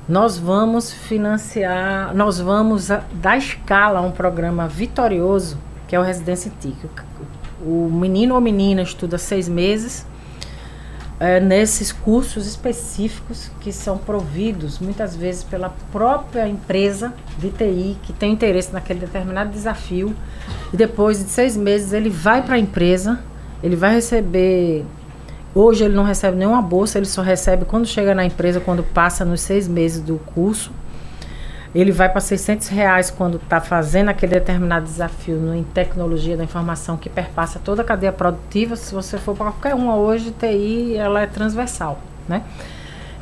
nós vamos financiar, nós vamos dar escala a um programa vitorioso, que é o Residência TIC. O menino ou menina estuda seis meses, é, nesses cursos específicos que são providos muitas vezes pela própria empresa de TI que tem interesse naquele determinado desafio e depois de seis meses ele vai para a empresa, ele vai receber hoje ele não recebe nenhuma bolsa, ele só recebe quando chega na empresa, quando passa nos seis meses do curso ele vai para 600 reais quando está fazendo aquele determinado desafio no, em tecnologia da informação que perpassa toda a cadeia produtiva. Se você for para qualquer uma hoje, TI ela é transversal, né?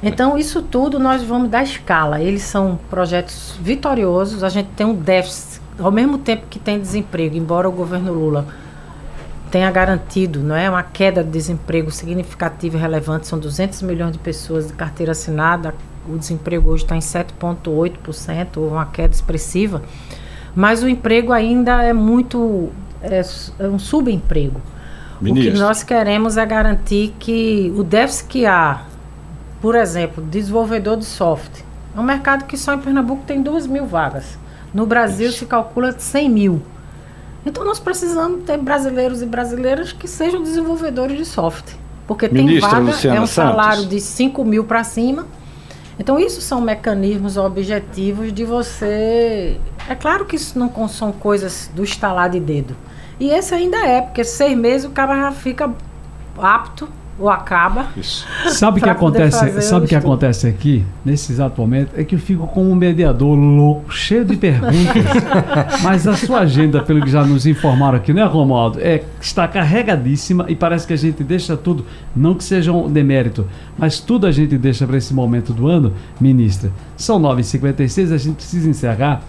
Então, isso tudo nós vamos dar escala. Eles são projetos vitoriosos. A gente tem um déficit, ao mesmo tempo que tem desemprego, embora o governo Lula tenha garantido não é, uma queda de desemprego significativa e relevante. São 200 milhões de pessoas de carteira assinada, o desemprego hoje está em 7,8%, uma queda expressiva, mas o emprego ainda é muito. é, é um subemprego. Ministro. O que nós queremos é garantir que o déficit que há, por exemplo, desenvolvedor de software, é um mercado que só em Pernambuco tem 2 mil vagas. No Brasil Isso. se calcula 100 mil. Então nós precisamos ter brasileiros e brasileiras que sejam desenvolvedores de software. Porque Ministra tem vaga, Luciana é um salário Santos. de 5 mil para cima então, isso são mecanismos objetivos de você. É claro que isso não são coisas do estalar de dedo. E esse ainda é, porque seis meses o cara já fica apto ou acaba. Isso. Sabe o que acontece? Sabe o que acontece aqui nesse exato momento é que eu fico como um mediador louco, cheio de perguntas. mas a sua agenda, pelo que já nos informaram aqui, né, Romualdo, é está carregadíssima e parece que a gente deixa tudo, não que seja um demérito, mas tudo a gente deixa para esse momento do ano, ministra. São 9h56, a gente precisa encerrar.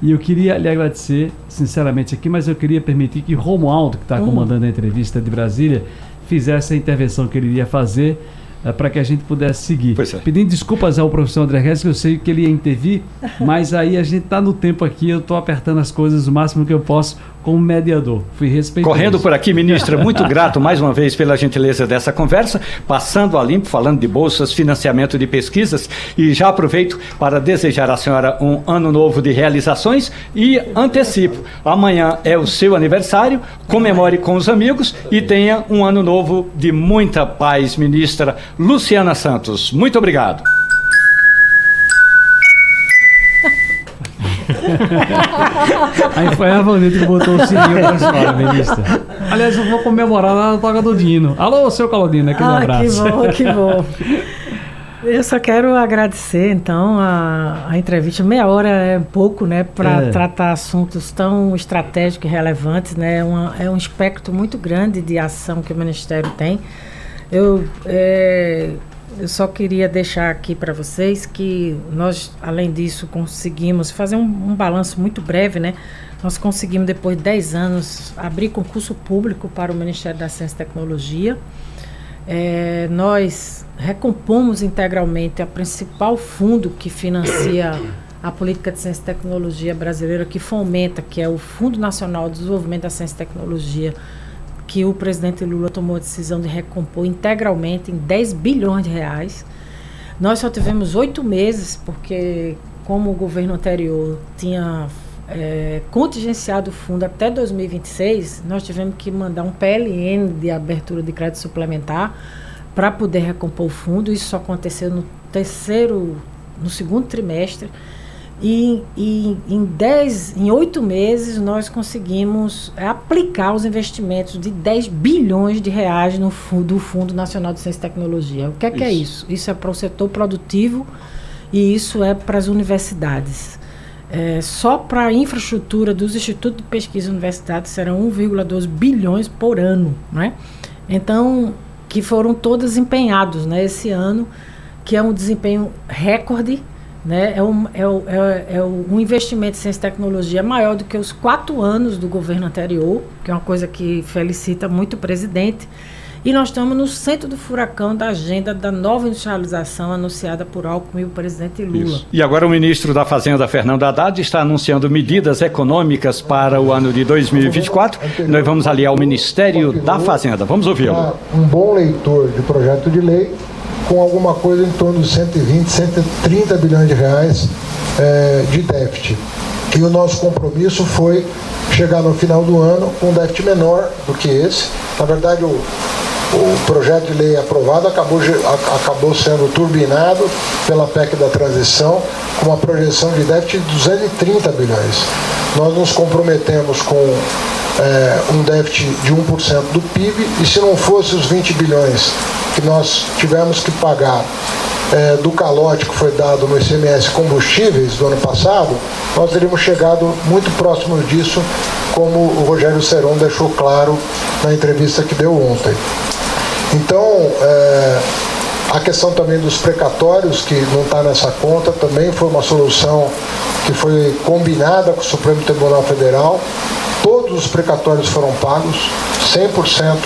E eu queria lhe agradecer, sinceramente, aqui, mas eu queria permitir que Romualdo, que está hum. comandando a entrevista de Brasília, fizesse a intervenção que ele iria fazer é, para que a gente pudesse seguir. É. Pedindo desculpas ao professor André Guedes, que eu sei que ele ia intervir, mas aí a gente está no tempo aqui, eu estou apertando as coisas o máximo que eu posso como mediador. Fui respeitoso. Correndo por aqui, ministra, muito grato mais uma vez pela gentileza dessa conversa, passando a limpo, falando de bolsas, financiamento de pesquisas e já aproveito para desejar à senhora um ano novo de realizações e antecipo. Amanhã é o seu aniversário, comemore com os amigos e tenha um ano novo de muita paz, ministra Luciana Santos. Muito obrigado. Aí foi a Vanita que botou o sininho pra fora, ministra. Aliás, eu vou comemorar na toca do Dino. Alô, seu Calodino, aquele ah, abraço. Que bom, que bom. Eu só quero agradecer, então, a, a entrevista. Meia hora é pouco, né, para é. tratar assuntos tão estratégicos e relevantes, né? Uma, é um espectro muito grande de ação que o Ministério tem. Eu é, eu só queria deixar aqui para vocês que nós, além disso, conseguimos fazer um, um balanço muito breve, né? Nós conseguimos, depois de 10 anos, abrir concurso público para o Ministério da Ciência e Tecnologia. É, nós recompomos integralmente a principal fundo que financia a política de ciência e tecnologia brasileira, que fomenta, que é o Fundo Nacional de Desenvolvimento da Ciência e Tecnologia, que o presidente Lula tomou a decisão de recompor integralmente em 10 bilhões de reais. Nós só tivemos oito meses, porque como o governo anterior tinha é, contingenciado o fundo até 2026, nós tivemos que mandar um PLN de abertura de crédito suplementar para poder recompor o fundo. Isso só aconteceu no terceiro, no segundo trimestre. E, e em dez, em oito meses nós conseguimos aplicar os investimentos de 10 bilhões de reais no fundo, do Fundo Nacional de Ciência e Tecnologia. O que é, que é isso? Isso é para o setor produtivo e isso é para as universidades. É, só para a infraestrutura dos institutos de pesquisa e universidades serão 1,2 bilhões por ano, né? Então, que foram todos empenhados né, esse ano, que é um desempenho recorde né? É, um, é, é, é um investimento em ciência e tecnologia maior do que os quatro anos do governo anterior, que é uma coisa que felicita muito o presidente. E nós estamos no centro do furacão da agenda da nova industrialização anunciada por Alckmin e o presidente Lula. Isso. E agora o ministro da Fazenda, Fernando Haddad, está anunciando medidas econômicas para o ano de 2024. Nós vamos ali ao Ministério da Fazenda. Vamos ouvi-lo. Um bom leitor de projeto de lei com alguma coisa em torno de 120, 130 bilhões de reais é, de déficit. E o nosso compromisso foi chegar no final do ano com um déficit menor do que esse. Na verdade, o, o projeto de lei aprovado acabou, acabou sendo turbinado pela PEC da transição com uma projeção de déficit de 230 bilhões. Nós nos comprometemos com é, um déficit de 1% do PIB e se não fosse os 20 bilhões que nós tivemos que pagar é, do calote que foi dado no ICMS combustíveis do ano passado, nós teríamos chegado muito próximo disso, como o Rogério Seron deixou claro na entrevista que deu ontem. Então, é, a questão também dos precatórios, que não está nessa conta, também foi uma solução que foi combinada com o Supremo Tribunal Federal todos os precatórios foram pagos, 100%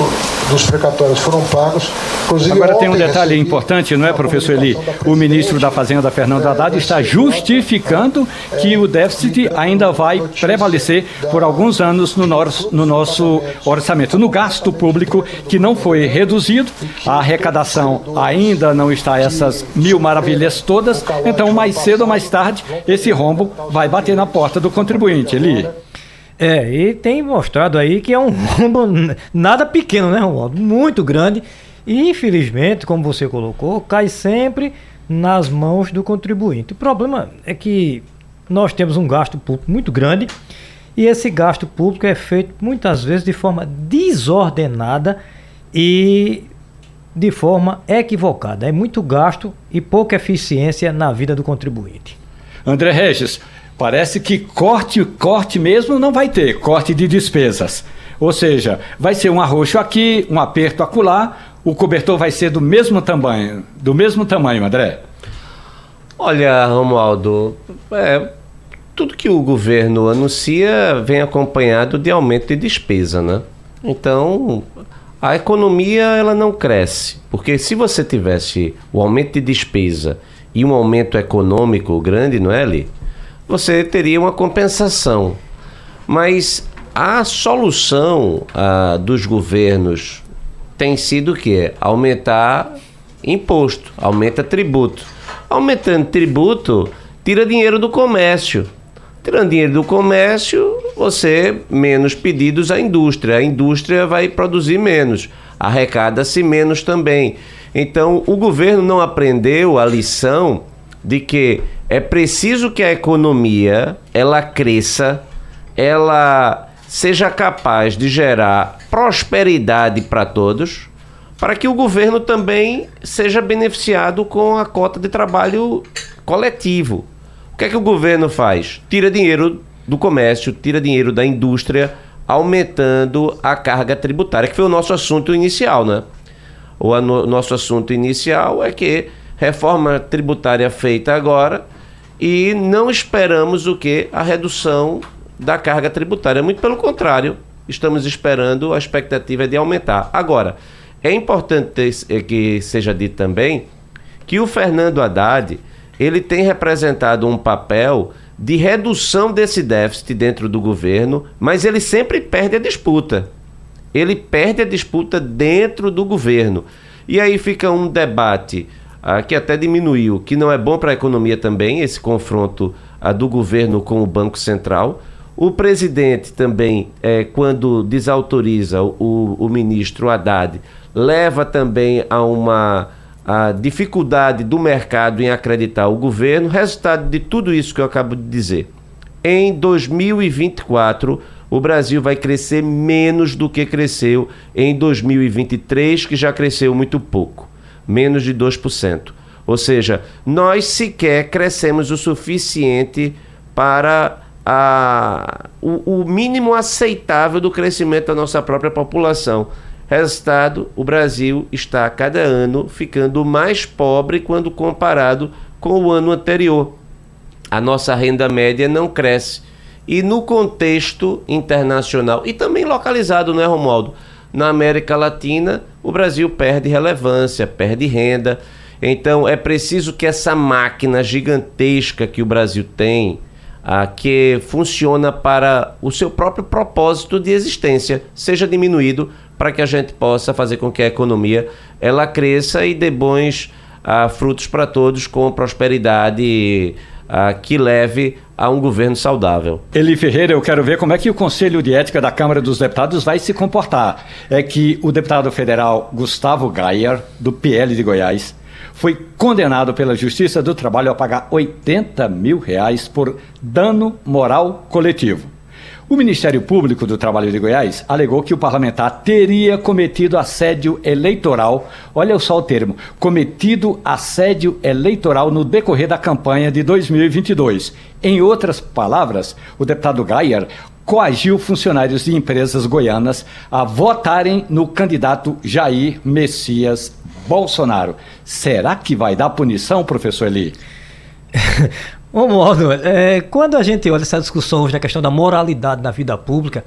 dos precatórios foram pagos. Inclusive, Agora tem um detalhe importante, não é, professor Eli? O ministro da Fazenda, Fernando Haddad, está justificando que o déficit ainda vai prevalecer por alguns anos no nosso, no nosso orçamento. No gasto público, que não foi reduzido, a arrecadação ainda não está essas mil maravilhas todas, então mais cedo ou mais tarde esse rombo vai bater na porta do contribuinte, Eli. É, e tem mostrado aí que é um rombo nada pequeno, né, Romualdo? Muito grande. E infelizmente, como você colocou, cai sempre nas mãos do contribuinte. O problema é que nós temos um gasto público muito grande e esse gasto público é feito muitas vezes de forma desordenada e de forma equivocada. É muito gasto e pouca eficiência na vida do contribuinte. André Regis, Parece que corte, corte mesmo não vai ter, corte de despesas. Ou seja, vai ser um arroxo aqui, um aperto acolá, o cobertor vai ser do mesmo tamanho, do mesmo tamanho, André. Olha, Romualdo, é, tudo que o governo anuncia vem acompanhado de aumento de despesa, né? Então, A economia ela não cresce, porque se você tivesse o aumento de despesa e um aumento econômico grande, não é, ali? Você teria uma compensação. Mas a solução ah, dos governos tem sido o quê? Aumentar imposto, aumenta tributo. Aumentando tributo, tira dinheiro do comércio. Tirando dinheiro do comércio, você menos pedidos à indústria. A indústria vai produzir menos, arrecada-se menos também. Então, o governo não aprendeu a lição de que é preciso que a economia ela cresça, ela seja capaz de gerar prosperidade para todos, para que o governo também seja beneficiado com a cota de trabalho coletivo. O que é que o governo faz? Tira dinheiro do comércio, tira dinheiro da indústria, aumentando a carga tributária, que foi o nosso assunto inicial, né? O nosso assunto inicial é que reforma tributária feita agora e não esperamos o que? A redução da carga tributária. Muito pelo contrário, estamos esperando, a expectativa é de aumentar. Agora, é importante é que seja dito também que o Fernando Haddad ele tem representado um papel de redução desse déficit dentro do governo, mas ele sempre perde a disputa. Ele perde a disputa dentro do governo. E aí fica um debate ah, que até diminuiu, que não é bom para a economia também, esse confronto ah, do governo com o Banco Central. O presidente também, é, quando desautoriza o, o ministro Haddad, leva também a uma a dificuldade do mercado em acreditar o governo, resultado de tudo isso que eu acabo de dizer. Em 2024, o Brasil vai crescer menos do que cresceu em 2023, que já cresceu muito pouco menos de 2%. Ou seja, nós sequer crescemos o suficiente para a, o, o mínimo aceitável do crescimento da nossa própria população. Resultado: o Brasil está cada ano ficando mais pobre quando comparado com o ano anterior. A nossa renda média não cresce. E no contexto internacional e também localizado, não é, Romualdo? Na América Latina, o Brasil perde relevância, perde renda. Então é preciso que essa máquina gigantesca que o Brasil tem, ah, que funciona para o seu próprio propósito de existência, seja diminuído para que a gente possa fazer com que a economia ela cresça e dê bons ah, frutos para todos com prosperidade ah, que leve a um governo saudável. Eli Ferreira, eu quero ver como é que o Conselho de Ética da Câmara dos Deputados vai se comportar. É que o deputado federal Gustavo Gayer, do PL de Goiás, foi condenado pela Justiça do Trabalho a pagar 80 mil reais por dano moral coletivo. O Ministério Público do Trabalho de Goiás alegou que o parlamentar teria cometido assédio eleitoral, olha só o termo, cometido assédio eleitoral no decorrer da campanha de 2022. Em outras palavras, o deputado Gayer coagiu funcionários de empresas goianas a votarem no candidato Jair Messias Bolsonaro. Será que vai dar punição, professor Eli? Ô, modo, é, quando a gente olha essa discussão hoje da questão da moralidade na vida pública,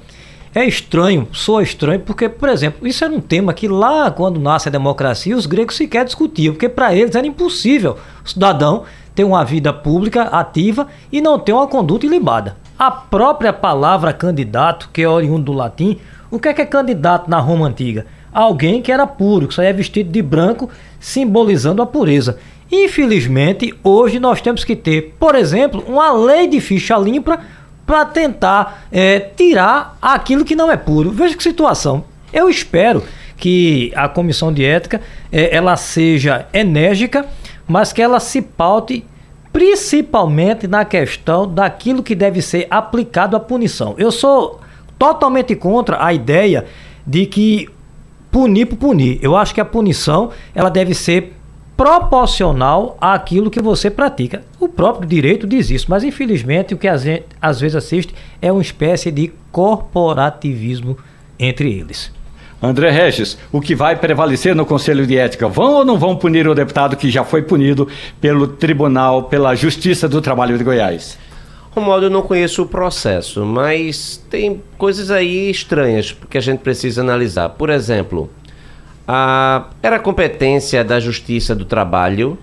é estranho, soa estranho, porque, por exemplo, isso era um tema que lá quando nasce a democracia, os gregos sequer discutiam, porque para eles era impossível o cidadão ter uma vida pública ativa e não ter uma conduta ilibada. A própria palavra candidato, que é oriundo do latim, o que é que é candidato na Roma antiga? Alguém que era puro, que é vestido de branco, simbolizando a pureza. Infelizmente, hoje nós temos que ter, por exemplo, uma lei de ficha limpa para tentar é, tirar aquilo que não é puro. Veja que situação. Eu espero que a comissão de ética é, ela seja enérgica, mas que ela se paute principalmente na questão daquilo que deve ser aplicado à punição. Eu sou totalmente contra a ideia de que punir por punir. Eu acho que a punição ela deve ser proporcional àquilo que você pratica. O próprio direito diz isso, mas infelizmente o que a gente às vezes assiste é uma espécie de corporativismo entre eles. André Regis, o que vai prevalecer no Conselho de Ética? Vão ou não vão punir o deputado que já foi punido pelo Tribunal, pela Justiça do Trabalho de Goiás? Romualdo, eu não conheço o processo, mas tem coisas aí estranhas que a gente precisa analisar. Por exemplo, Ah, era competência da Justiça do Trabalho.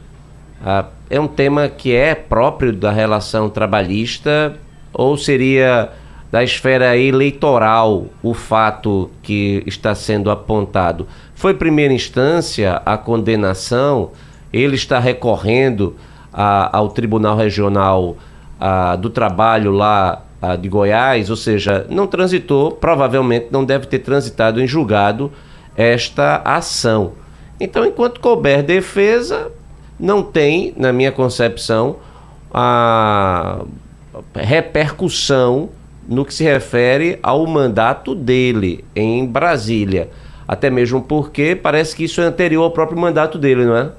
Ah, é um tema que é próprio da relação trabalhista ou seria da esfera eleitoral o fato que está sendo apontado? Foi primeira instância a condenação? Ele está recorrendo a, ao Tribunal Regional a, do Trabalho lá a, de Goiás, ou seja, não transitou, provavelmente não deve ter transitado em julgado esta ação. Então, enquanto couber defesa, não tem, na minha concepção, a repercussão no que se refere ao mandato dele em Brasília. Até mesmo porque parece que isso é anterior ao próprio mandato dele, não é?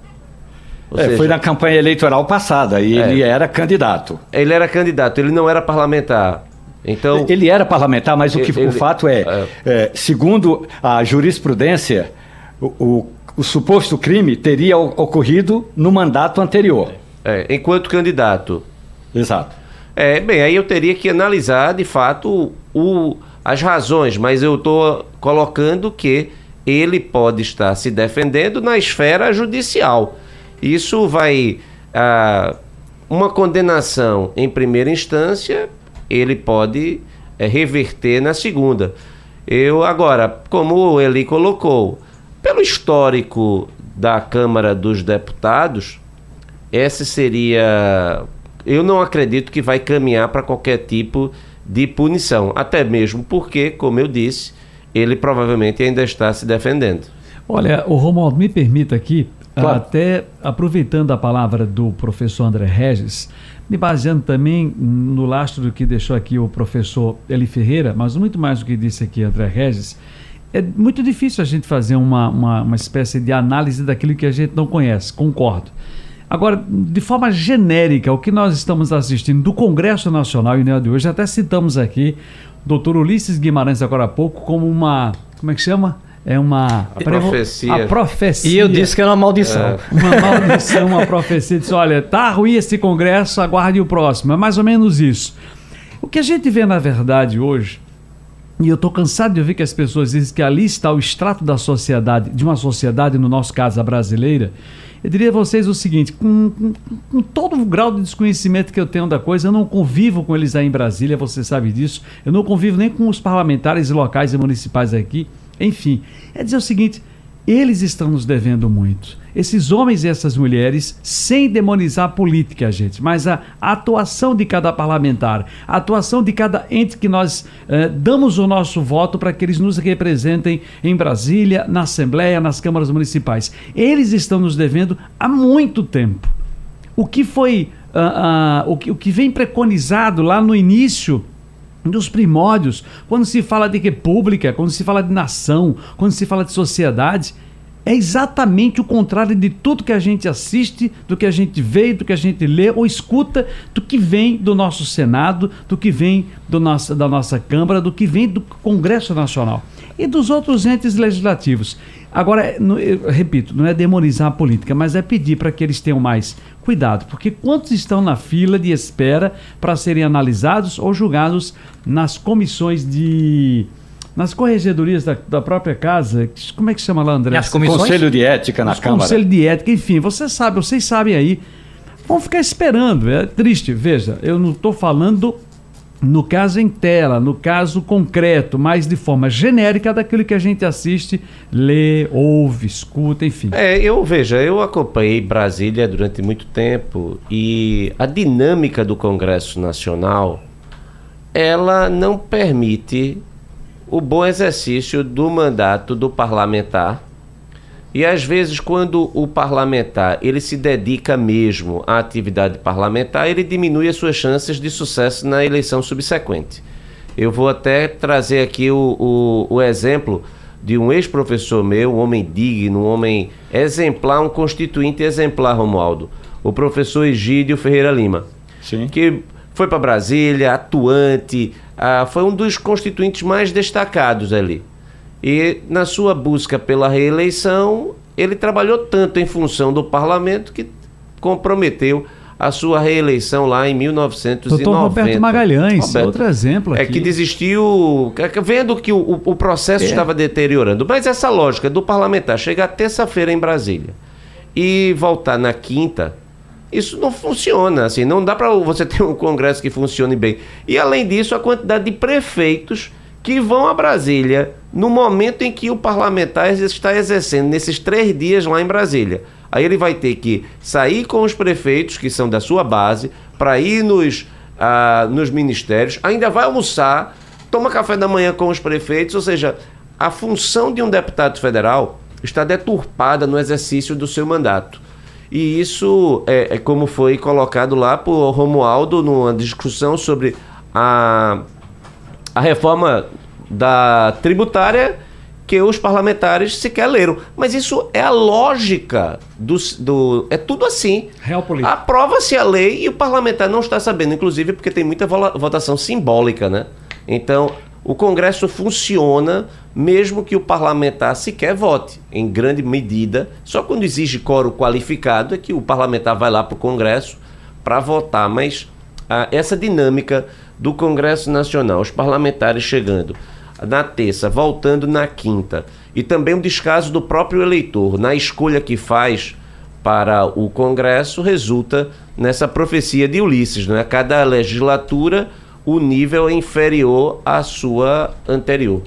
É, seja, foi na campanha eleitoral passada e é, ele era candidato. Ele era candidato, ele não era parlamentar. Então, ele era parlamentar, mas o, que, ele, o fato é, é, é, segundo a jurisprudência, o, o, o, suposto crime teria ocorrido no mandato anterior. É, enquanto candidato. Exato. É, bem, aí eu teria que analisar de fato o, as razões, mas eu estou colocando que ele pode estar se defendendo na esfera judicial. Isso vai. Ah, uma condenação em primeira instância, ele pode é, reverter na segunda. Eu, agora, como ele colocou, pelo histórico da Câmara dos Deputados, essa seria. Eu não acredito que vai caminhar para qualquer tipo de punição. Até mesmo porque, como eu disse, ele provavelmente ainda está se defendendo. Olha, o Romualdo, me permita aqui Claro. Até aproveitando a palavra do professor André Regis, me baseando também no lastro do que deixou aqui o professor Eli Ferreira, mas muito mais do que disse aqui André Regis, é muito difícil a gente fazer uma, uma, uma espécie de análise daquilo que a gente não conhece, concordo. Agora, de forma genérica, o que nós estamos assistindo do Congresso Nacional e de hoje, até citamos aqui doutor Ulisses Guimarães agora há pouco como uma, como é que chama? É uma a profecia. A profecia. E eu disse que era uma maldição. É. Uma maldição, uma profecia. Disse, olha, tá ruim esse congresso, aguarde o próximo. É mais ou menos isso. O que a gente vê na verdade hoje, e eu estou cansado de ouvir que as pessoas dizem que ali está o extrato da sociedade, de uma sociedade, no nosso caso a brasileira, eu diria a vocês o seguinte: com, com, com, todo o grau de desconhecimento que eu tenho da coisa, eu não convivo com eles aí em Brasília, você sabe disso. Eu não convivo nem com os parlamentares locais e municipais aqui. Enfim, é dizer o seguinte: eles estão nos devendo muito. Esses homens e essas mulheres, sem demonizar a política, gente, mas a, atuação de cada parlamentar, a atuação de cada ente que nós eh, damos o nosso voto para que eles nos representem em Brasília, na Assembleia, nas câmaras municipais. Eles estão nos devendo há muito tempo. O que foi. Uh, uh, o, que, o que vem preconizado lá no início dos primórdios, quando se fala de república, quando se fala de nação, quando se fala de sociedade, é exatamente o contrário de tudo que a gente assiste, do que a gente vê, do que a gente lê ou escuta, do que vem do nosso Senado, do que vem do nosso, da nossa Câmara, do que vem do Congresso Nacional e dos outros entes legislativos. Agora, eu repito, não é demonizar a política, mas é pedir para que eles tenham mais cuidado, porque quantos estão na fila de espera para serem analisados ou julgados nas comissões de nas corregedorias da, da, própria casa, como é que chama lá, André? As comissões? Conselho de Ética na Os Câmara. Conselho de Ética, enfim, você sabe, vocês sabem aí. Vão ficar esperando, é triste. Veja, eu não estou falando no caso em tela, no caso concreto, mas de forma genérica daquilo que a gente assiste, lê, ouve, escuta, enfim. É, eu veja, eu acompanhei Brasília durante muito tempo e a dinâmica do Congresso Nacional ela não permite o bom exercício do mandato do parlamentar e às vezes quando o parlamentar ele se dedica mesmo à atividade parlamentar, ele diminui as suas chances de sucesso na eleição subsequente. Eu vou até trazer aqui o, o, o exemplo de um ex-professor meu, um homem digno, um homem exemplar, um constituinte exemplar, Romualdo, o professor Egídio Ferreira Lima, Sim. que foi para Brasília, atuante, ah, foi um dos constituintes mais destacados ali. E na sua busca pela reeleição, ele trabalhou tanto em função do parlamento que comprometeu a sua reeleição lá em 1990. Doutor Roberto Magalhães, Roberto, outro exemplo aqui. É que desistiu, vendo que o, o processo é. estava deteriorando. Mas essa lógica do parlamentar chegar terça-feira em Brasília e voltar na quinta, isso não funciona, assim, não dá para você ter um congresso que funcione bem. E além disso, a quantidade de prefeitos que vão a Brasília no momento em que o parlamentar está exercendo, nesses três dias lá em Brasília. Aí ele vai ter que sair com os prefeitos, que são da sua base, para ir nos, ah, nos ministérios, ainda vai almoçar, toma café da manhã com os prefeitos, ou seja, a função de um deputado federal está deturpada no exercício do seu mandato. E isso é, é como foi colocado lá por Romualdo numa discussão sobre a, a reforma da tributária que os parlamentares sequer leram. Mas isso é a lógica do. do é tudo assim. Aprova-se a lei e o parlamentar não está sabendo, inclusive porque tem muita votação simbólica, né? Então, o Congresso funciona mesmo que o parlamentar sequer vote, em grande medida. Só quando exige coro qualificado é que o parlamentar vai lá para o Congresso para votar. Mas ah, essa dinâmica do Congresso Nacional, os parlamentares chegando na terça, voltando na quinta. E também o descaso do próprio eleitor na escolha que faz para o Congresso resulta nessa profecia de Ulisses, não é? Cada legislatura o nível é inferior à sua anterior.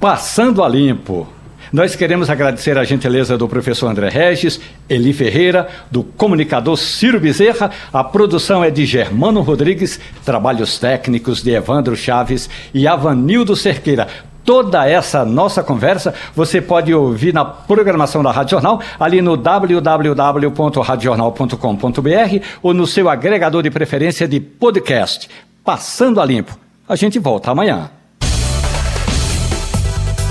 Passando a limpo. Nós queremos agradecer a gentileza do professor André Regis, Eli Ferreira, do comunicador Ciro Bezerra. A produção é de Germano Rodrigues, trabalhos técnicos de Evandro Chaves e Avanildo Cerqueira. Toda essa nossa conversa você pode ouvir na programação da Rádio Jornal, ali no www.radiojornal.com.br ou no seu agregador de preferência de podcast. Passando a Limpo. A gente volta amanhã.